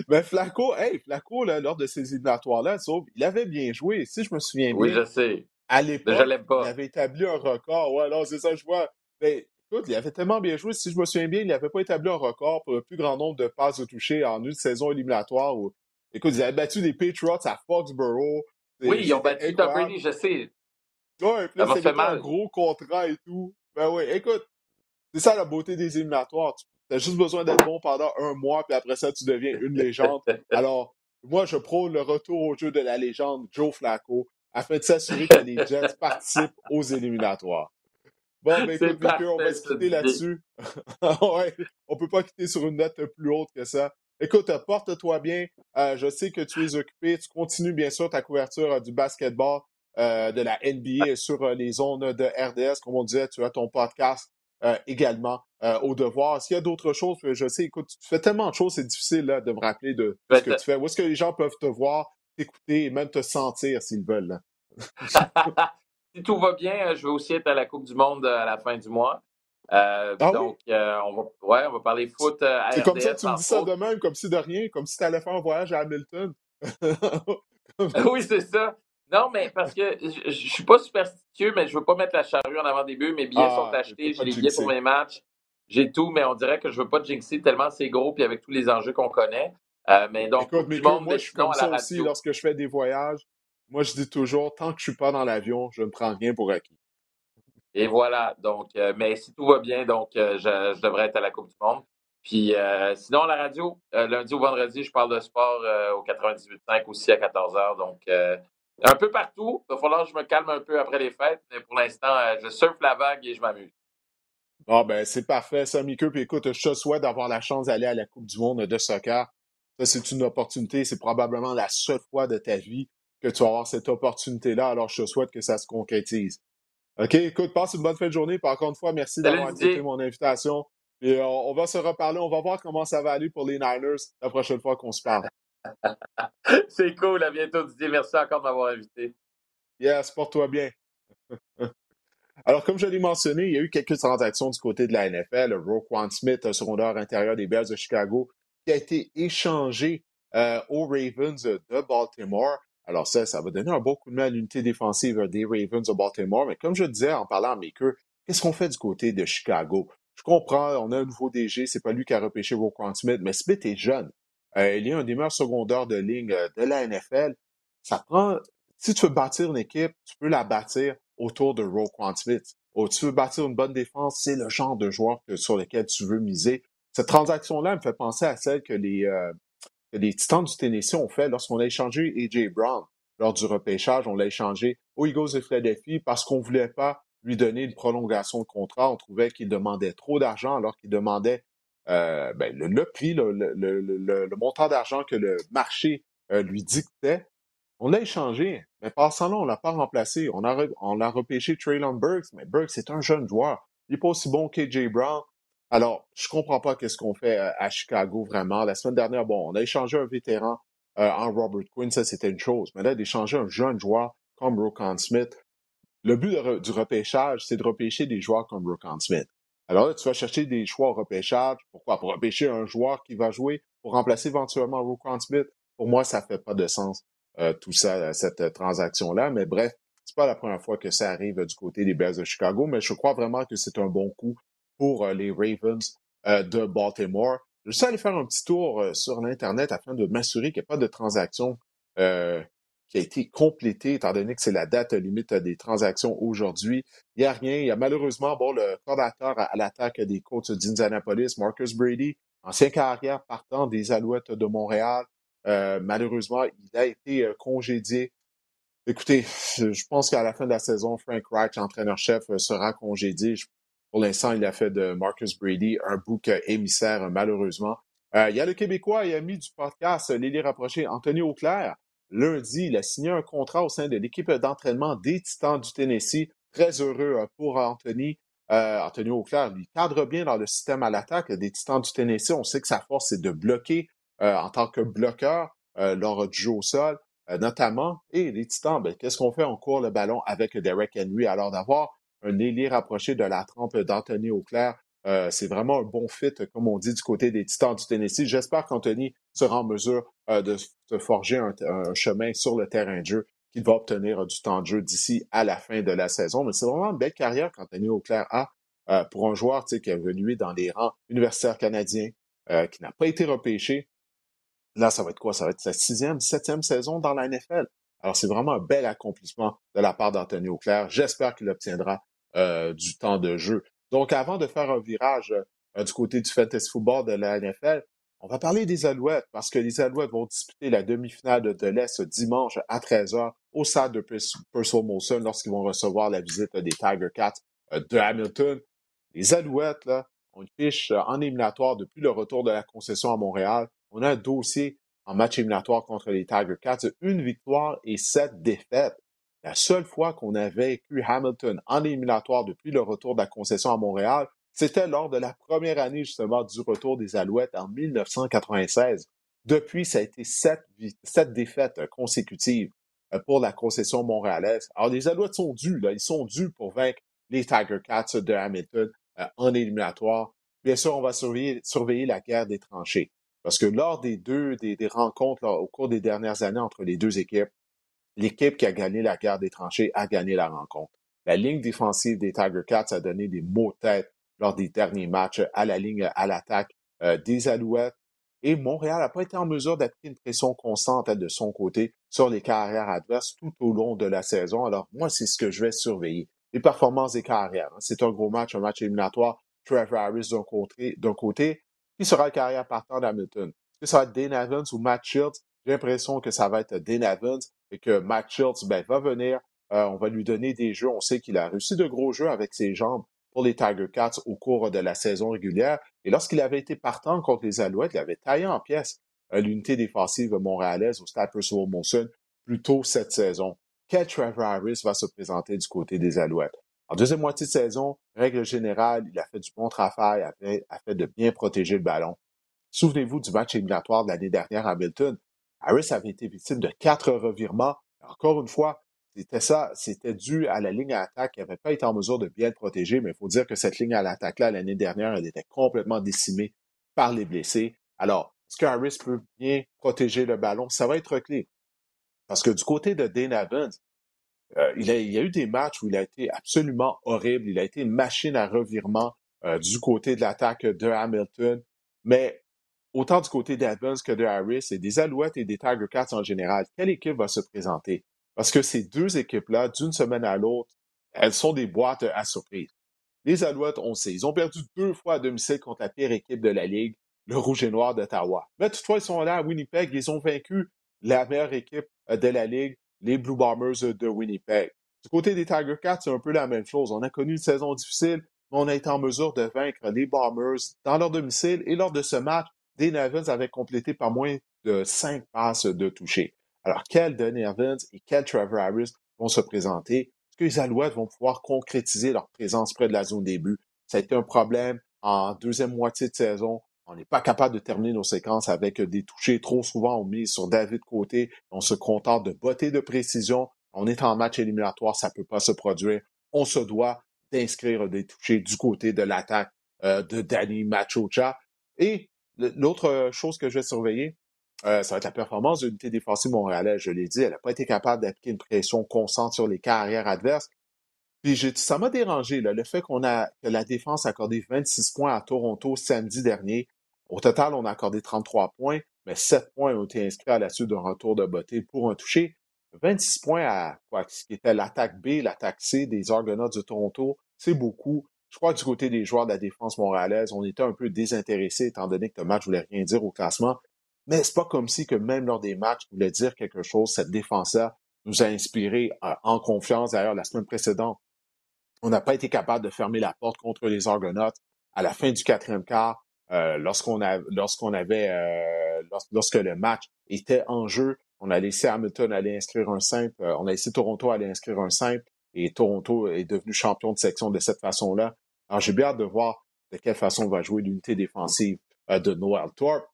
Mais <laughs> Flacco, hey, Flacco, là, lors de ces éliminatoires-là, il avait bien joué, si je me souviens bien. Oui, je sais. À l'époque, il avait établi un record. Ouais, non, c'est ça, je vois. Mais écoute, il avait tellement bien joué. Si je me souviens bien, il n'avait pas établi un record pour le plus grand nombre de passes de toucher en une saison éliminatoire. Où, écoute, ils avaient battu les Patriots à Foxborough. Oui, ils ont battu Tom Brady, je sais. Ouais, puis là, c'était un gros contrat et tout. Ben oui, écoute, c'est ça la beauté des éliminatoires. Tu as juste besoin d'être bon pendant un mois, puis après ça, tu deviens une légende. <laughs> Alors, moi, je prône le retour au jeu de la légende Joe Flacco afin de s'assurer que les Jets <laughs> participent aux éliminatoires. Bon, ben écoute, on va se quitter là-dessus. <laughs> ouais, on peut pas quitter sur une note plus haute que ça. Écoute, porte-toi bien. Euh, je sais que tu es occupé. Tu continues bien sûr ta couverture euh, du basketball euh, de la NBA sur les zones de RDS. Comme on disait, tu as ton podcast également au devoir. S'il y a d'autres choses, je sais, écoute, tu fais tellement de choses, c'est difficile là, de me rappeler de ce que tu fais. Où est-ce que les gens peuvent te voir, t'écouter et même te sentir s'ils veulent? <laughs> si tout va bien, je vais aussi être à la Coupe du Monde à la fin du mois. Euh, ah donc, euh, on, va, ouais, on va parler foot euh, C'est comme ça, tu me dis ça de même, comme si de rien, comme si tu allais faire un voyage à Hamilton. <laughs> oui, c'est ça. Non, mais parce que je, ne suis pas superstitieux, mais je veux pas mettre la charrue en avant des buts. Mes billets sont ah, achetés, j'ai les billets pour mes matchs, j'ai tout, mais on dirait que je veux pas jinxer tellement c'est gros, puis avec tous les enjeux qu'on connaît. Mais donc, Écoute, mais monde, moi, je suis comme ça aussi lorsque je fais des voyages. Moi, je dis toujours, tant que je suis pas dans l'avion, je ne prends rien pour acquis. Et voilà. Donc, euh, mais si tout va bien, donc euh, je, devrais être à la Coupe du Monde. Puis euh, sinon, la radio, lundi ou vendredi, je parle de sport au 98.5 aussi à 14h. Donc, un peu partout. Il va falloir que je me calme un peu après les fêtes. Mais pour l'instant, je surfe la vague et je m'amuse. Ah ben, c'est parfait, ça, Mickey. Puis écoute, je te souhaite d'avoir la chance d'aller à la Coupe du Monde de soccer. Ça, c'est une opportunité. C'est probablement la seule fois de ta vie que tu vas avoir cette opportunité-là. Alors, je te souhaite que ça se concrétise. OK, écoute, passe une bonne fin de journée. Puis encore une fois, merci d'avoir accepté mon invitation. Et euh, on va se reparler. On va voir comment ça va aller pour les Niners la prochaine fois qu'on se parle. <laughs> C'est cool. À bientôt, Didier. Merci encore de m'avoir invité. Yes, porte-toi bien. <laughs> Alors, comme je l'ai mentionné, il y a eu quelques transactions du côté de la NFL. Roquan Smith, un secondaire intérieur des Bears de Chicago, qui a été échangé euh, aux Ravens de Baltimore. Alors ça, ça va donner un bon coup de main à l'unité défensive des Ravens de Baltimore. Mais comme je disais en parlant à Maker, qu'est-ce qu'on fait du côté de Chicago? Je comprends, on a un nouveau DG, c'est pas lui qui a repêché Roquan Smith, mais Smith est jeune. Euh, il est un des meilleurs secondaires de ligne euh, de la NFL. Ça prend, si tu veux bâtir une équipe, tu peux la bâtir autour de Roquan Smith. Oh, tu veux bâtir une bonne défense, c'est le genre de joueur sur lequel tu veux miser. Cette transaction-là me fait penser à celle que les, euh, que les Titans du Tennessee ont fait lorsqu'on a échangé A.J. Brown lors du repêchage. On l'a échangé aux Eagles de Philadelphie parce qu'on ne voulait pas lui donner une prolongation de contrat. On trouvait qu'il demandait trop d'argent alors qu'il demandait euh, ben, le, prix, le, montant d'argent que le marché euh, lui dictait. On l'a échangé, mais passant là, on l'a pas remplacé. On a, repêché Traylon Burks, mais Burks, c'est un jeune joueur. Il n'est pas aussi bon qu'A.J. Brown. Alors, je comprends pas qu'est-ce qu'on fait euh, à Chicago vraiment. La semaine dernière, bon, on a échangé un vétéran en Robert Quinn, ça c'était une chose. Mais là, d'échanger un jeune joueur comme Rokan Smith, le but du repêchage, c'est de repêcher des joueurs comme Rokan Smith. Alors là, tu vas chercher des choix au repêchage. Pourquoi? Pour repêcher un joueur qui va jouer pour remplacer éventuellement Roquan Smith. Pour moi, ça fait pas de sens, euh, tout ça, euh, cette euh, transaction-là. Mais bref, c'est pas la première fois que ça arrive du côté des Bears de Chicago, mais je crois vraiment que c'est un bon coup pour les Ravens de Baltimore. Je suis allé faire un petit tour sur l'Internet afin de m'assurer qu'il n'y a pas de transaction qui a été complété, étant donné que c'est la date limite des transactions aujourd'hui. Il n'y a rien. Il y a malheureusement, bon, le coordinateur à, l'attaque des Colts d'Indianapolis, Marcus Brady, ancien carrière partant des Alouettes de Montréal. Euh, malheureusement, il a été euh, congédié. Écoutez, je pense qu'à la fin de la saison, Frank Reich, entraîneur-chef, euh, sera congédié. Pour l'instant, il a fait de Marcus Brady un bouc émissaire, malheureusement. il y a le Québécois et ami du podcast, Lily Rapproché, Anthony Auclair, Lundi, il a signé un contrat au sein de l'équipe d'entraînement des Titans du Tennessee. Très heureux euh, pour Anthony. Euh, Anthony Auclair, il cadre bien dans le système à l'attaque des Titans du Tennessee. On sait que sa force, c'est de bloquer euh, en tant que bloqueur lors du jeu au sol, notamment. Et les Titans, ben, qu'est-ce qu'on fait? On court le ballon avec Derek Henry. Alors d'avoir un ailier rapproché de la trempe d'Anthony Auclair, euh, c'est vraiment un bon fit, comme on dit, du côté des Titans du Tennessee. J'espère qu'Anthony sera en mesure euh, de se forger un, chemin sur le terrain de jeu, qu'il va obtenir du temps de jeu d'ici à la fin de la saison. Mais c'est vraiment une belle carrière qu'Anthony Auclair a euh, pour un joueur qui a évolué dans les rangs universitaires canadiens, qui n'a pas été repêché. Là, ça va être quoi? Ça va être sa sixième, septième saison dans la NFL. Alors, c'est vraiment un bel accomplissement de la part d'Anthony Auclair. J'espère qu'il obtiendra du temps de jeu. Donc, avant de faire un virage euh, du côté du fantasy football de la NFL, on va parler des Alouettes parce que les Alouettes vont disputer la demi-finale de, l'Est dimanche à 13h au stade de Purcell Molson lorsqu'ils vont recevoir la visite des Tiger Cats euh, de Hamilton. Les Alouettes, là, ont une fiche euh, en éliminatoire depuis le retour de la concession à Montréal. On a un dossier en match éliminatoire contre les Tiger Cats, une victoire et sept défaites. La seule fois qu'on a vécu Hamilton en éliminatoire depuis le retour de la concession à Montréal, c'était lors de la première année justement du retour des Alouettes en 1996. Depuis, ça a été sept, défaites consécutives euh, pour la concession montréalaise. Alors, les Alouettes sont dus, là, ils sont dus pour vaincre les Tiger Cats de Hamilton euh, en éliminatoire. Bien sûr, on va surveiller, la guerre des tranchées. Parce que lors des deux des, rencontres au cours des dernières années entre les deux équipes, l'équipe qui a gagné la guerre des tranchées a gagné la rencontre. La ligne défensive des Tiger Cats a donné des mots de tête lors des derniers matchs à la ligne à l'attaque euh, des Alouettes. Et Montréal n'a pas été en mesure d'appliquer une pression constante de son côté sur les carrières adverses tout au long de la saison. Alors, moi, c'est ce que je vais surveiller. Les performances des carrières. Hein. C'est un gros match, un match éliminatoire. Trevor Harris d'un côté, d'un côté. Qui sera le carrière partant d'Hamilton? Est-ce que ça va être Dane Evans ou Matt Shields? J'ai l'impression que ça va être Dane Evans et que Matt Shields ben, va venir. Euh, on va lui donner des jeux. On sait qu'il a réussi de gros jeux avec ses jambes pour les Tiger Cats au cours de la saison régulière. Et lorsqu'il avait été partant contre les Alouettes, il avait taillé en pièces euh, l'unité défensive montréalaise au Stade Percival Molson plus tôt cette saison. Quel Trevor Harris va se présenter du côté des Alouettes? En deuxième moitié de saison, règle générale, il a fait du bon travail, a fait, a fait de bien protéger le ballon. Souvenez-vous du match éliminatoire de l'année dernière à Hamilton. Harris avait été victime de quatre revirements. Encore une fois, c'était ça, c'était dû à la ligne à attaque qui n'avait pas été en mesure de bien le protéger, mais il faut dire que cette ligne à l'attaque-là, l'année dernière, elle était complètement décimée par les blessés. Alors, est-ce que Harris peut bien protéger le ballon? Ça va être clé. Parce que du côté de Dane Evans, euh, il, y a eu des matchs où il a été absolument horrible. Il a été une machine à revirement euh, du côté de l'attaque de Hamilton. Mais autant du côté d'Evans que de Harris et des Alouettes et des Tiger Cats en général, quelle équipe va se présenter? Parce que ces deux équipes-là, d'une semaine à l'autre, elles sont des boîtes à surprise. Les Alouettes, on sait, ils ont perdu deux fois à domicile contre la pire équipe de la Ligue, le Rouge et Noir d'Ottawa. Mais toutefois, ils sont là à Winnipeg, ils ont vaincu la meilleure équipe euh, de la Ligue, les Blue Bombers de Winnipeg. Du côté des Tiger Cats, c'est un peu la même chose. On a connu une saison difficile, mais on a été en mesure de vaincre les Bombers dans leur domicile. Et lors de ce match, Dane Evans avait complété par moins de cinq passes de toucher. Alors, quel Dane Evans et quel Trevor Harris vont se présenter? Est-ce que les Alouettes vont pouvoir concrétiser leur présence près de la zone début? Ça a été un problème en deuxième moitié de saison. On n'est pas capable de terminer nos séquences avec des touchés. Trop souvent, on mise sur David Côté. On se contente de botter de précision. On est en match éliminatoire, ça ne peut pas se produire. On se doit d'inscrire des touchés du côté de l'attaque euh, de Danny Machocha. Et l'autre chose que je vais surveiller, euh, ça va être la performance de l'unité défensive montréalaise. Je l'ai dit, elle n'a pas été capable d'appliquer une pression constante sur les carrières adverses. Puis ça m'a dérangé, le fait qu'on a que la défense a accordé 26 points à Toronto samedi dernier. Au total, on a accordé 33 points, mais 7 points ont été inscrits à la suite d'un retour de beauté pour un toucher. 26 points à quoi, ce qui était l'attaque B, l'attaque C des Argonauts de Toronto, c'est beaucoup. Je crois que du côté des joueurs de la défense montréalaise, on était un peu désintéressés étant donné que le match voulait rien dire au classement. Mais c'est pas comme si que même lors des matchs voulait dire quelque chose. Cette défense-là nous a inspiré euh, en confiance. D'ailleurs, la semaine précédente, on n'a pas été capable de fermer la porte contre les Argonauts à la fin du quatrième quart, euh, lorsqu'on lorsqu'on avait euh, lorsque le match était en jeu. On a laissé Hamilton aller inscrire un simple, euh, on a laissé Toronto aller inscrire un simple, et Toronto est devenu champion de section de cette façon-là. Alors j'ai bien hâte de voir de quelle façon va jouer l'unité défensive de Noel Thorpe.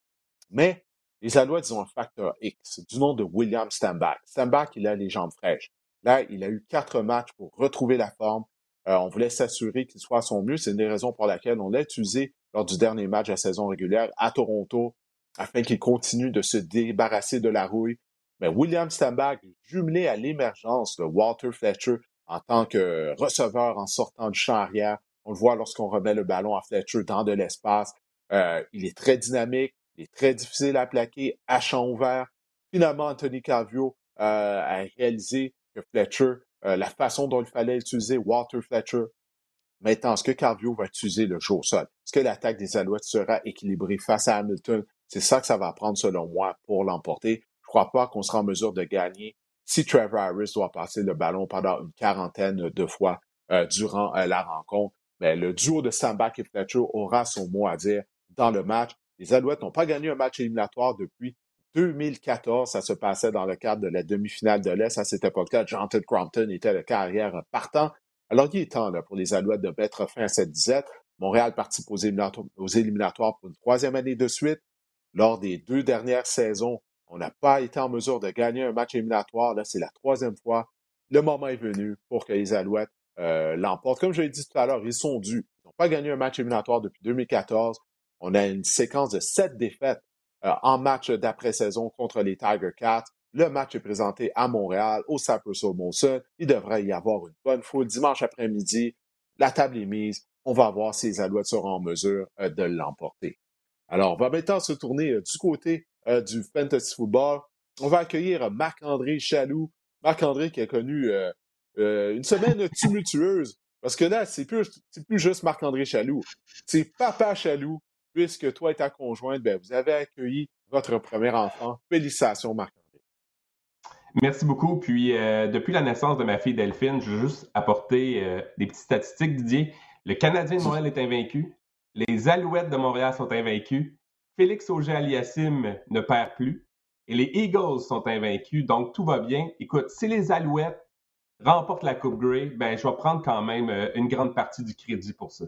Mais les Alouettes ont un facteur X du nom de William Stambach. Stambach, il a les jambes fraîches. Là, il a eu quatre matchs pour retrouver la forme. On voulait s'assurer qu'il soit à son mieux. C'est une des raisons pour laquelle on l'a utilisé lors du dernier match de la saison régulière à Toronto afin qu'il continue de se débarrasser de la rouille. Mais William Stambach, jumelé à l'émergence de Walter Fletcher en tant que receveur en sortant du champ arrière, on le voit lorsqu'on remet le ballon à Fletcher dans de l'espace. Euh, il est très dynamique, il est très difficile à plaquer à champ ouvert. Finalement, Anthony Carvio euh, a réalisé que Fletcher, euh, la façon dont il fallait utiliser Walter Fletcher, maintenant, est-ce que Carvio va utiliser le jeu au sol? Est-ce que l'attaque des Alouettes sera équilibrée face à Hamilton? C'est ça que ça va prendre, selon moi, pour l'emporter. Je ne crois pas qu'on sera en mesure de gagner si Trevor Harris doit passer le ballon pendant une quarantaine de fois euh, durant la rencontre. Mais le duo de Sambach et Fletcher aura son mot à dire dans le match. Les Alouettes n'ont pas gagné un match éliminatoire depuis 2014. Ça se passait dans le cadre de la demi-finale de l'Est. À cette époque-là, Jonathan Crompton était le carrière partant. Alors, il est temps pour les Alouettes de mettre fin à cette disette. Montréal participe aux éliminatoires, pour une troisième année de suite. Lors des deux dernières saisons, on n'a pas été en mesure de gagner un match éliminatoire. Là, c'est la troisième fois. Le moment est venu pour que les Alouettes euh, l'emportent. Comme je l'ai dit tout à l'heure, ils sont dus. Ils n'ont pas gagné un match éliminatoire depuis 2014. On a une séquence de sept défaites euh, en match d'après-saison contre les Tiger Cats. Le match est présenté à Montréal, au Cypress Molson. Il devrait y avoir une bonne foule dimanche après-midi. La table est mise. On va voir si les Alouettes seront en mesure euh, de l'emporter. Alors, on va maintenant se tourner euh, du côté du fantasy football. On va accueillir Marc-André Chaloux. Marc-André qui a connu une semaine <laughs> tumultueuse. Parce que là, c'est plus, plus juste Marc-André Chaloux. C'est Papa Chaloux puisque toi et ta conjointe, ben, vous avez accueilli votre premier enfant. Félicitations, Marc-André. Merci beaucoup. Puis, euh, depuis la naissance de ma fille Delphine, je veux juste apporter euh, des petites statistiques, Didier. Le Canadien de Montréal est invaincu. Les Alouettes de Montréal sont invaincus. Félix Auger-Aliassime ne perd plus. Et les Eagles sont invaincus. Donc, tout va bien. Écoute, si les Alouettes remportent la Coupe Grey, ben, je vais prendre quand même euh, une grande partie du crédit pour ça.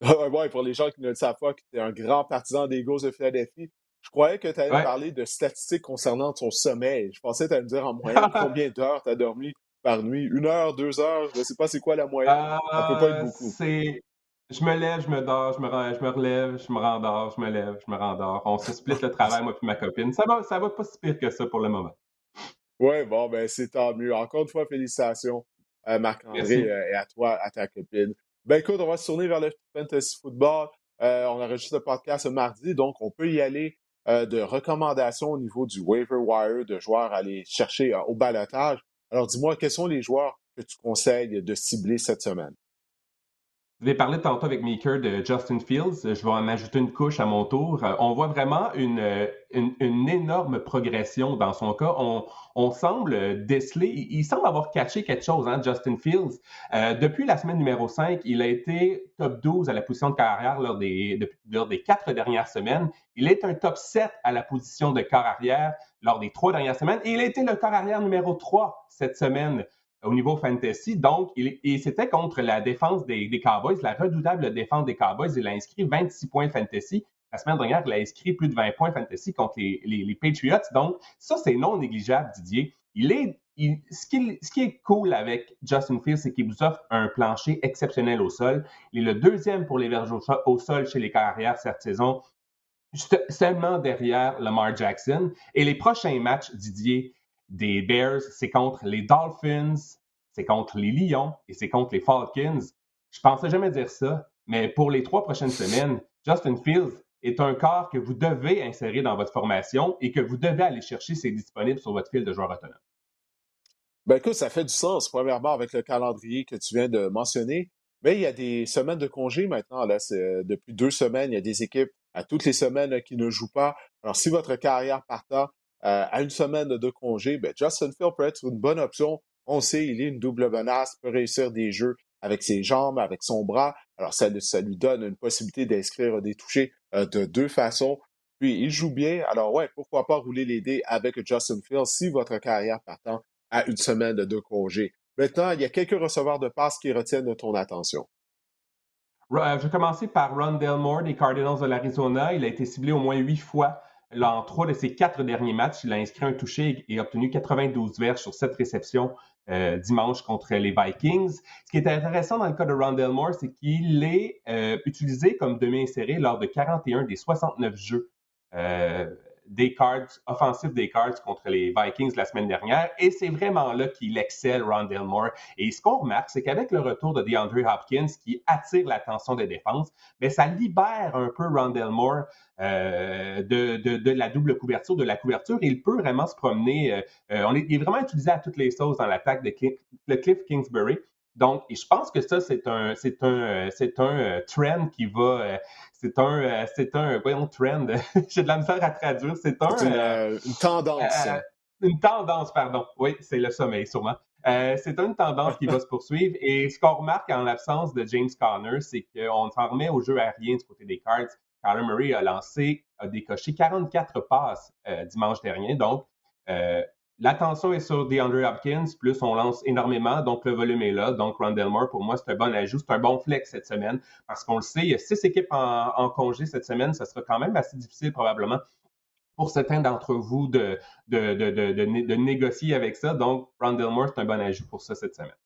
<laughs> ouais, pour les gens qui ne le savent pas, que tu es un grand partisan des Eagles de Philadelphie, je croyais que tu allais parler de statistiques concernant ton sommeil. Je pensais que tu allais me dire en moyenne <laughs> combien d'heures tu as dormi par nuit. Une heure, deux heures, je ne sais pas c'est quoi la moyenne. ça peut pas être euh, beaucoup. Je me lève, je me dors, je me, je me relève, je me rendors, je me lève, je me rendors. On se split le travail, moi et ma copine. Ça va, ça va pas si pire que ça pour le moment. Oui, bon, ben c'est tant mieux. Encore une fois, félicitations, à Marc-André, et à toi, à ta copine. Ben écoute, on va se tourner vers le fantasy football. Euh, on enregistre le podcast ce mardi, donc on peut y aller euh, de recommandations au niveau du waiver wire de joueurs à aller chercher euh, au balotage. Alors dis-moi, quels sont les joueurs que tu conseilles de cibler cette semaine? Je vais parler tantôt avec Meeker de Justin Fields. Je vais en ajouter une couche à mon tour. Euh, on voit vraiment une, une, énorme progression dans son cas. On, on semble déceler, il, semble avoir caché quelque chose, hein, Justin Fields. Euh, depuis la semaine numéro 5, il a été top 12 à la position de carrière lors des, lors des quatre dernières semaines. Il est un top 7 à la position de corps arrière lors des trois dernières semaines. Et il a été le corps arrière numéro 3 cette semaine au niveau fantasy. Donc, il, c'était contre la défense des, Cowboys, la redoutable défense des Cowboys. Il a inscrit 26 points fantasy. La semaine dernière, il a inscrit plus de 20 points fantasy contre les, Patriots. Donc, ça, c'est non négligeable, Didier. Il est, ce, qui, ce, qui, est cool avec Justin Fields, c'est qu'il vous offre un plancher exceptionnel au sol. Il est le deuxième pour les verges au, sol chez les carrières cette saison, seulement derrière Lamar Jackson. Et les prochains matchs, Didier, des Bears, c'est contre les Dolphins, c'est contre les Lions et c'est contre les Falcons. Je pensais jamais dire ça, mais pour les trois prochaines semaines, Justin Fields est un corps que vous devez insérer dans votre formation et que vous devez aller chercher s'il est disponible sur votre fil de joueurs autonomes. Ben écoute, ça fait du sens, premièrement, avec le calendrier que tu viens de mentionner. Mais il y a des semaines de congé maintenant. Là, euh, depuis deux semaines, il y a des équipes à toutes les semaines qui ne jouent pas. Alors, si votre carrière partant à une semaine de congé, ben Justin Field peut être une bonne option. On sait, il est une double menace, peut réussir des jeux avec ses jambes, avec son bras. Alors, ça, lui donne une possibilité d'inscrire des touchés euh, de deux façons. Puis, il joue bien. Alors, ouais, pourquoi pas rouler les dés avec Justin Field si votre carrière partant à une semaine de congé. Maintenant, il y a quelques receveurs de passes qui retiennent ton attention. Euh, je vais commencer par Ron Delmore des Cardinals de l'Arizona. Il a été ciblé au moins huit fois en trois de ses quatre derniers matchs, il a inscrit un touché et obtenu 92 verges sur cette réception euh, dimanche contre les Vikings. Ce qui est intéressant dans le cas de Rondell Moore, c'est qu'il est euh, utilisé comme demi-inséré lors de 41 des 69 jeux euh, des cards, offensifs des cards contre les Vikings la semaine dernière. Et c'est vraiment là qu'il excelle Rondell Moore. Et ce qu'on remarque, c'est qu'avec le retour de DeAndre Hopkins, qui attire l'attention des défenses, bien, ça libère un peu Rondell Moore euh, de, de, la double couverture, de la couverture. Il peut vraiment se promener. Euh, euh, on est, il est vraiment utilisé à toutes les sauces dans l'attaque de, de Cliff Kingsbury. Donc, et je pense que ça, c'est un, c'est un, c'est un trend qui va, c'est un, c'est un, voyons, trend. <laughs> J'ai de la misère à traduire. C'est un, une, tendance. une tendance, pardon. Oui, c'est le sommeil, sûrement. c'est une tendance qui va se poursuivre. Et ce qu'on remarque en l'absence de James Conner, c'est qu'on s'en remet au jeu aérien du côté des Cards. Kyler Murray a lancé, a décoché 44 passes euh, dimanche dernier. Donc, euh, l'attention est sur DeAndre Hopkins, plus on lance énormément, donc le volume est là. Donc, Rondell Moore, pour moi, c'est un bon ajout, c'est un bon flex cette semaine, parce qu'on le sait, il y a six équipes en, congé cette semaine. Ça sera quand même assez difficile, probablement, pour certains d'entre vous de, négocier avec ça. Donc, Rondell Moore, c'est un bon ajout pour ça cette semaine.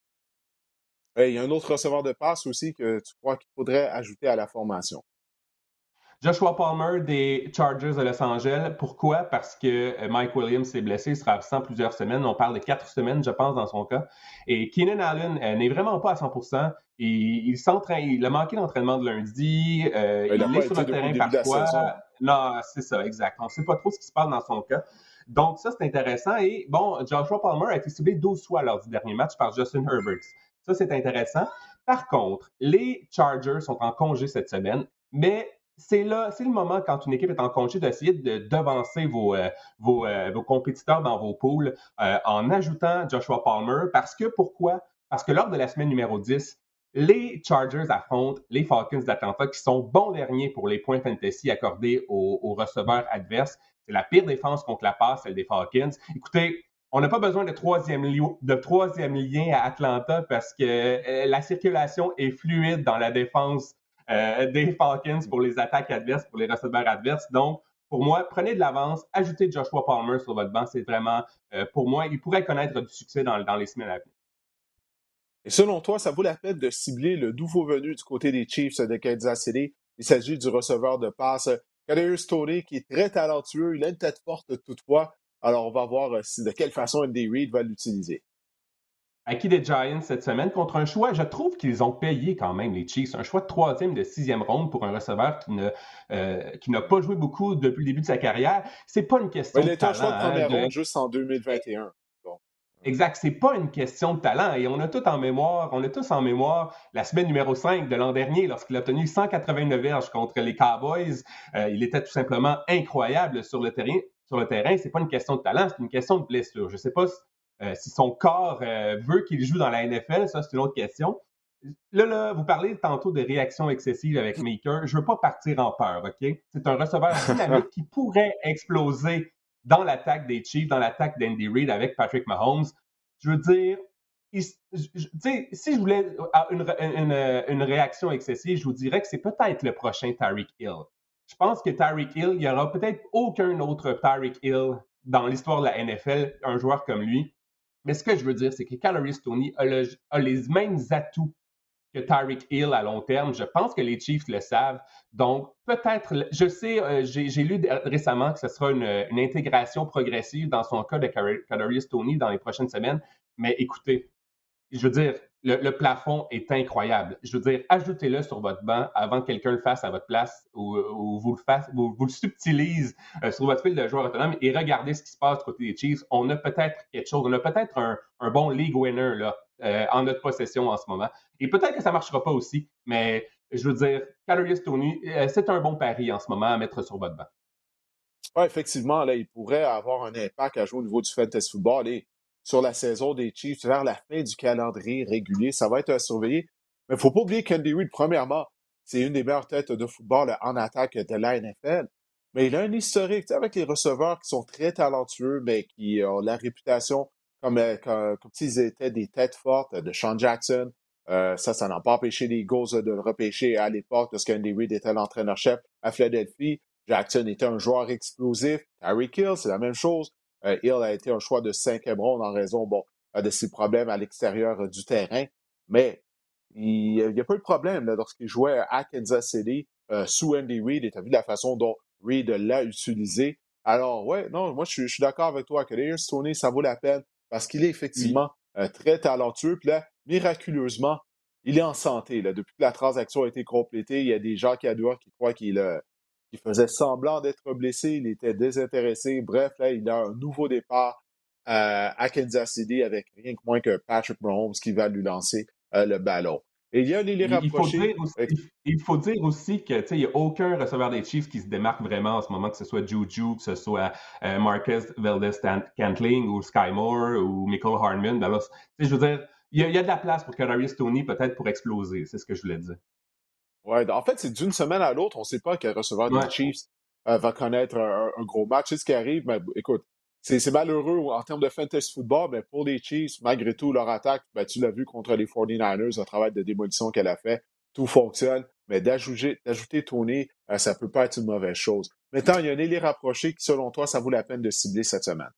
il y a un autre receveur de passe aussi que tu crois qu'il faudrait ajouter à la formation. Joshua Palmer des Chargers de Los Angeles. Pourquoi? Parce que euh, Mike Williams s'est blessé, il sera absent plusieurs semaines. On parle de quatre semaines, je pense, dans son cas. Et Keenan Allen euh, n'est vraiment pas à 100 il, il, il a manqué d'entraînement de lundi. Euh, il, est sur le terrain parfois. Non, c'est ça, exact. On ne sait pas trop ce qui se passe dans son cas. Donc, ça, c'est intéressant. Et bon, Joshua Palmer a été ciblé 12 fois lors du dernier match par Justin Herbert. Ça, c'est intéressant. Par contre, les Chargers sont en congé cette semaine, mais c'est là, c'est le moment quand une équipe est en congé d'essayer de devancer vos, euh, euh, vos, compétiteurs dans vos poules euh, en ajoutant Joshua Palmer. Parce que pourquoi? Parce que lors de la semaine numéro 10, les Chargers affrontent les Falcons d'Atlanta qui sont bons derniers pour les points fantasy accordés aux, receveurs adverses. C'est la pire défense contre la passe, celle des Falcons. Écoutez, on n'a pas besoin de troisième, de troisième lien à Atlanta parce que la circulation est fluide dans la défense euh, des Falcons pour les attaques adverses, pour les receveurs adverses. Donc, pour moi, prenez de l'avance, ajoutez Joshua Palmer sur votre banc. C'est vraiment, euh, pour moi, il pourrait connaître du succès dans, les semaines à venir. Et selon toi, ça vaut la peine de cibler le nouveau venu du côté des Chiefs de Kansas City? Il s'agit du receveur de passe Kadarius Tony, qui est très talentueux. Il a une tête forte toutefois. Alors, on va voir de quelle façon Andy Reid va l'utiliser acquis des Giants cette semaine contre un choix, je trouve qu'ils ont payé quand même les Chiefs, un choix de troisième, de sixième ronde pour un receveur qui ne euh, qui n'a pas joué beaucoup depuis le début de sa carrière. C'est pas une question de talent. Il était un choix de première hein, ronde juste en 2021. Exact, c'est pas une question de talent. Et on a tout en mémoire, on a tous en mémoire la semaine numéro 5 de l'an dernier, lorsqu'il a obtenu 189 verges contre les Cowboys. Euh, il était tout simplement incroyable sur le terrain. Sur le terrain, c'est pas une question de talent, c'est une question de blessure. Je sais pas si son corps euh, veut qu'il joue dans la NFL, ça, c'est une autre question. Là, là, vous parlez tantôt de réaction excessive avec Maker. Je ne veux pas partir en peur, OK? C'est un receveur <laughs> dynamique qui pourrait exploser dans l'attaque des Chiefs, dans l'attaque d'Andy Reid avec Patrick Mahomes. Je veux dire, si je voulais une, une, réaction excessive, je vous dirais que c'est peut-être le prochain Tyreek Hill. Je pense que Tyreek Hill, il n'y aura peut-être aucun autre Tyreek Hill dans l'histoire de la NFL, un joueur comme lui. Mais ce que je veux dire, c'est que Calorie Tony a, les mêmes atouts que Tyreek Hill à long terme. Je pense que les Chiefs le savent. Donc, peut-être, je sais, euh, j'ai lu récemment que ce sera une, intégration progressive dans son cas de Calorie Tony dans les prochaines semaines. Mais écoutez, je veux dire, le, plafond est incroyable. Je veux dire, ajoutez-le sur votre banc avant que quelqu'un le fasse à votre place ou, vous, le fasse, vous, le subtilise euh, sur votre fil de joueur autonome et regardez ce qui se passe du côté des Chiefs. On a peut-être quelque chose, on a peut-être un, bon league winner là, euh, en notre possession en ce moment. Et peut-être que ça ne marchera pas aussi, mais je veux dire, Calorius Tony, euh, c'est un bon pari en ce moment à mettre sur votre banc. Oui, effectivement, là, il pourrait avoir un impact à jouer au niveau du fantasy football. Sur la saison des Chiefs vers la fin du calendrier régulier. Ça va être à surveiller. Mais faut pas oublier qu'Andy Reid, premièrement, c'est une des meilleures têtes de football en attaque de la NFL. Mais il a un historique avec les receveurs qui sont très talentueux, mais qui ont la réputation comme, euh, comme, s'ils étaient des têtes fortes de Sean Jackson. Euh, ça, ça n'a pas empêché les Eagles de le repêcher à l'époque lorsqu'Andy Reid était l'entraîneur-chef à Philadelphie. Jackson était un joueur explosif. Harry Kill, c'est la même chose. Euh, Hill a été un choix de cinquième ronde en raison bon, euh, de ses problèmes à l'extérieur euh, du terrain. Mais il n'y a pas eu de problème lorsqu'il jouait à Kansas City sous Andy Reid et tu as vu la façon dont Reid l'a utilisé. Alors, ouais, non, moi, je suis, d'accord avec toi que Darius Tony, ça vaut la peine parce qu'il est effectivement très talentueux. Puis là, miraculeusement, il est en santé. Là. Depuis que la transaction a été complétée, il y a des gens qui adorent qui croient qu'il il faisait semblant d'être blessé, il était désintéressé. Bref, là, il a un nouveau départ euh, à Kansas City avec rien que moins que Patrick Mahomes qui va lui lancer euh, le ballon. Et il y a il il faut dire aussi qu'il n'y a aucun receveur des Chiefs qui se démarque vraiment en ce moment, que ce soit Juju, que ce soit euh, Marcus Valdez-Cantling ou Sky Moore ou Michael Harmon. Ben je veux dire, il y, a, de la place pour que Darius Tony peut-être pour exploser. C'est ce que je voulais dire. Ouais, en fait, c'est d'une semaine à l'autre, on ne sait pas quel receveur des Chiefs euh, va connaître un, gros match. C'est ce qui arrive, mais écoute, c'est malheureux en termes de fantasy football, mais pour les Chiefs, malgré tout, leur attaque, ben, tu l'as vu contre les 49ers, le travail de démolition qu'elle a fait, tout fonctionne, mais d'ajouter Tony, euh, ça peut pas être une mauvaise chose. Maintenant, il y a un élite rapproché qui, selon toi, ça vaut la peine de cibler cette semaine.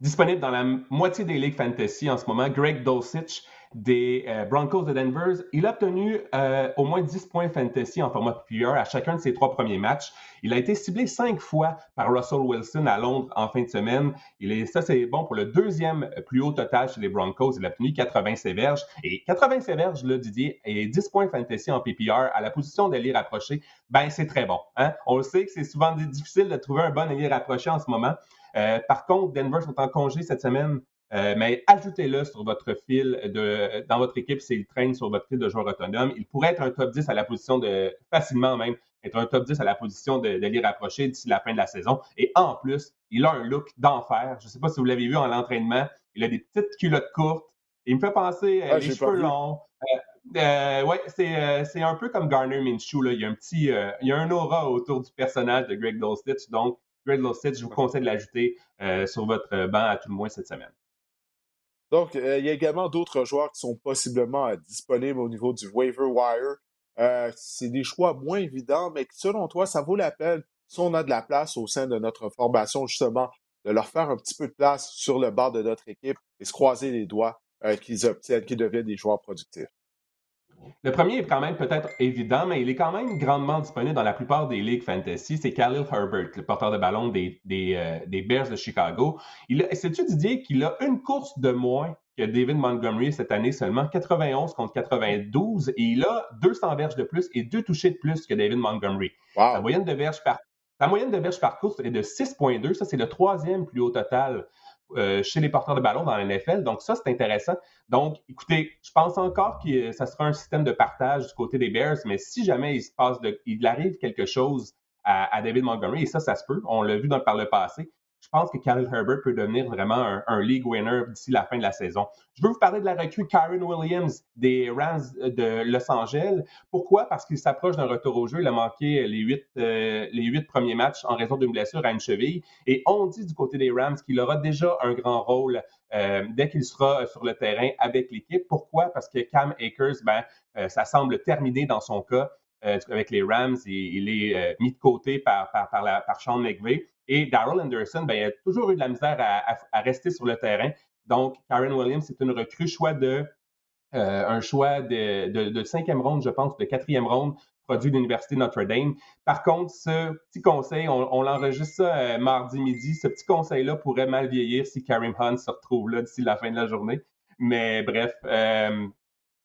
Disponible dans la moitié des ligues fantasy en ce moment, Greg Dulcich des euh, Broncos de Denver. Il a obtenu euh, au moins 10 points fantasy en format PPR à chacun de ses trois premiers matchs. Il a été ciblé cinq fois par Russell Wilson à Londres en fin de semaine. Il est, ça, c'est bon pour le deuxième plus haut total chez les Broncos. Il a obtenu 80 séverges. Et 80 séverges, là, Didier, et 10 points fantasy en PPR à la position d'aller rapprocher, ben c'est très bon. Hein? On le sait que c'est souvent difficile de trouver un bon allié rapproché en ce moment. Euh, par contre, Denver sont en congé cette semaine. Euh, mais ajoutez-le sur votre fil de, dans votre équipe s'il traîne sur votre fil de joueur autonome. Il pourrait être un top 10 à la position de, facilement même, être un top 10 à la position de, de rapprocher d'ici la fin de la saison. Et en plus, il a un look d'enfer. Je ne sais pas si vous l'avez vu en l'entraînement. Il a des petites culottes courtes. Il me fait penser à euh, les cheveux longs. Euh, ouais, c'est un peu comme Garner Minshew. Là. Il y a un petit, il y a un aura autour du personnage de Greg Dulcich. Donc, Greg je vous conseille de l'ajouter sur votre banc à tout le moins cette semaine. Donc, euh, il y a également d'autres joueurs qui sont possiblement euh, disponibles au niveau du waiver wire. Euh, c'est des choix moins évidents, mais selon toi, ça vaut la peine, si on a de la place au sein de notre formation, justement, de leur faire un petit peu de place sur le bord de notre équipe et se croiser les doigts qu'ils obtiennent, qu'ils deviennent des joueurs productifs. Le premier est quand même peut-être évident, mais il est quand même grandement disponible dans la plupart des ligues fantasy. C'est Khalil Herbert, le porteur de ballon des, des, euh, des Bears de Chicago. Sais-tu, Didier, qu'il a une course de moins que David Montgomery cette année seulement, 91 contre 92, et il a 200 verges de plus et deux touchés de plus que David Montgomery. Sa moyenne de verges par moyenne de verges par course est de 6,2. Ça, c'est le troisième plus haut total euh, chez les porteurs de ballon dans la NFL. Donc, ça, c'est intéressant. Donc, écoutez, je pense encore que ça sera un système de partage du côté des Bears, mais si jamais il se passe il arrive quelque chose à, à David Montgomery, et ça, ça se peut, on l'a vu dans, par le passé, je pense que Khalil Herbert peut devenir vraiment un, league winner d'ici la fin de la saison. Je veux vous parler de la recrue Karen Williams des Rams de Los Angeles. Pourquoi? Parce qu'il s'approche d'un retour au jeu. Il a manqué les huit, euh, les huit premiers matchs en raison d'une blessure à une cheville. Et on dit du côté des Rams qu'il aura déjà un grand rôle euh, dès qu'il sera sur le terrain avec l'équipe. Pourquoi? Parce que Cam Akers, ben, euh, ça semble terminé dans son cas. Avec les Rams, il, est mis de côté par, par, par, Sean McVay. Et Daryl Anderson, ben, il a toujours eu de la misère à, rester sur le terrain. Donc, Karen Williams, c'est une recrue choix de, euh, un choix de, cinquième ronde, je pense, de quatrième ronde, produit de l'Université Notre-Dame. Par contre, ce petit conseil, on, l'enregistre ça euh, mardi midi, ce petit conseil-là pourrait mal vieillir si Karim Hunt se retrouve là d'ici la fin de la journée. Mais bref, euh,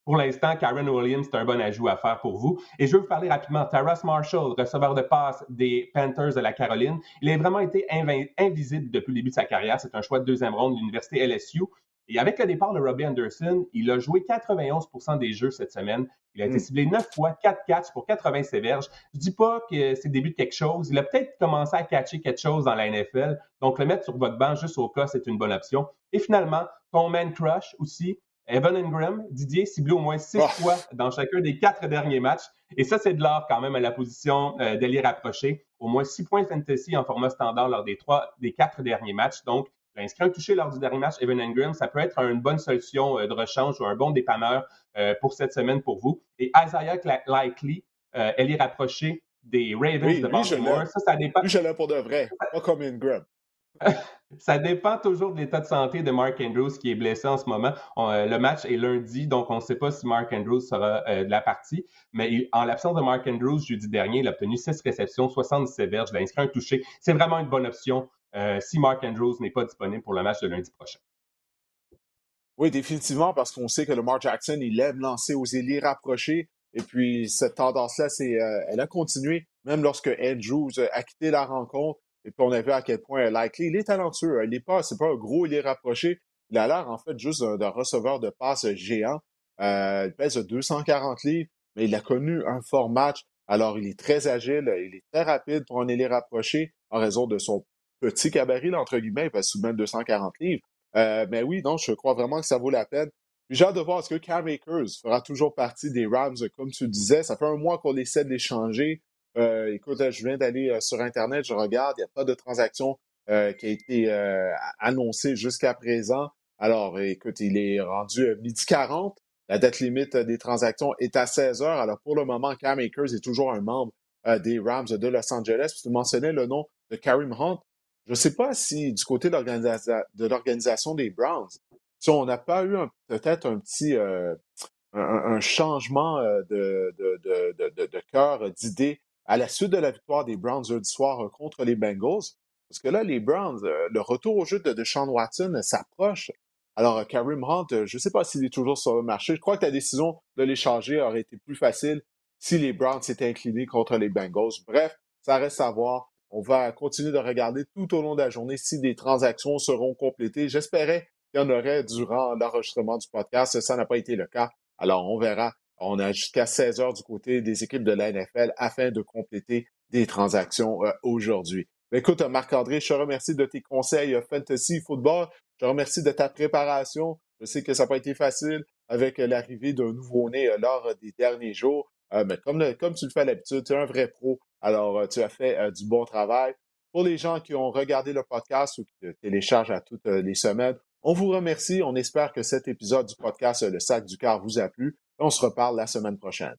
pour l'instant, Karen Williams, c'est un bon ajout à faire pour vous. Et je veux vous parler rapidement. Taras Marshall, receveur de passe des Panthers de la Caroline. Il a vraiment été invisible depuis le début de sa carrière. C'est un choix de deuxième ronde de l'Université LSU. Et avec le départ de Robbie Anderson, il a joué 91% des jeux cette semaine. Il a été hmm. ciblé 9 fois, 4 catchs pour 80 séverges. Je dis pas que c'est le début de quelque chose. Il a peut-être commencé à catcher quelque chose dans la NFL. Donc, le mettre sur votre banc juste au cas, c'est une bonne option. Et finalement, ton man crush aussi, Evan Ingram, Didier ciblé au moins six oh. fois dans chacun des quatre derniers matchs. Et ça, c'est de l'or quand même à la position euh, d'allié rapproché. Au moins six points fantasy en format standard lors des trois, des quatre derniers matchs. Donc, l'inscrit un touché lors du dernier match, Evan Ingram, ça peut être une bonne solution euh, de rechange ou un bon dépanneur euh, pour cette semaine pour vous. Et Isaiah Likely, est rapproché des Ravens de Baltimore. ça, ça dépend. Lui, je l'ai pour de vrai, pas comme Ingram. <laughs> Ça dépend toujours de l'état de santé de Mark Andrews qui est blessé en ce moment. Euh, le match est lundi, donc on ne sait pas si Mark Andrews sera euh, de la partie. Mais en l'absence de Mark Andrews, jeudi dernier, il a obtenu 6 réceptions, 77 verges, il a inscrit un touché. C'est vraiment une bonne option euh, si Mark Andrews n'est pas disponible pour le match de lundi prochain. Oui, définitivement, parce qu'on sait que le Mark Jackson, il aime lancer aux ailiers rapprochés. Et puis, cette tendance-là, elle a continué, même lorsque Andrews a quitté la rencontre. Et puis, on a vu à quel point Likely, il est talentueux. Il n'est pas, c'est pas un gros, il est rapproché. Il a l'air, en fait, juste d'un receveur de passe géant. Euh, il pèse 240 livres, mais il a connu un fort match. Alors, il est très agile, il est très rapide pour un ailier rapproché en raison de son petit cabaret, entre guillemets, il pèse sous même 240 livres. Euh, mais oui, donc, je crois vraiment que ça vaut la peine. J'ai hâte de voir, est-ce que Cam Akers fera toujours partie des Rams, comme tu disais? Ça fait un mois qu'on essaie de l'échanger. Euh, écoute, je viens d'aller euh, sur Internet, je regarde, il n'y a pas de transaction euh, qui a été annoncée jusqu'à présent. Alors, écoute, il est rendu midi 40. La date limite des transactions est à 16 heures. Alors, pour le moment, Cam Akers est toujours un membre des Rams de Los Angeles. tu mentionnais le nom de Karim Hunt. Je ne sais pas si du côté de l'organisation des Browns, si on n'a pas eu peut-être un petit un, changement de, de, de, de cœur, d'idée à la suite de la victoire des Browns jeudi soir euh, contre les Bengals. Parce que là, les Browns, euh, le retour au jeu de Deshaun Watson euh, s'approche. Alors, Karim Hunt, je ne sais pas s'il est toujours sur le marché. Je crois que la décision de l'échanger aurait été plus facile si les Browns s'étaient inclinés contre les Bengals. Bref, ça reste à voir. On va continuer de regarder tout au long de la journée si des transactions seront complétées. J'espérais qu'il y en aurait durant l'enregistrement du podcast. Ça n'a pas été le cas. Alors, on verra on a jusqu'à 16 heures du côté des équipes de la NFL afin de compléter des transactions euh, aujourd'hui. Écoute, Marc-André, je te remercie de tes conseils euh, fantasy football. Je te remercie de ta préparation. Je sais que ça n'a pas été facile avec euh, l'arrivée d'un nouveau-né lors des derniers jours. mais comme, comme tu le fais à l'habitude, tu es un vrai pro. Alors, tu as fait du bon travail. Pour les gens qui ont regardé le podcast ou qui le téléchargent à toutes les semaines, on vous remercie. On espère que cet épisode du podcast Le Sac du Car vous a plu. On se reparle la semaine prochaine.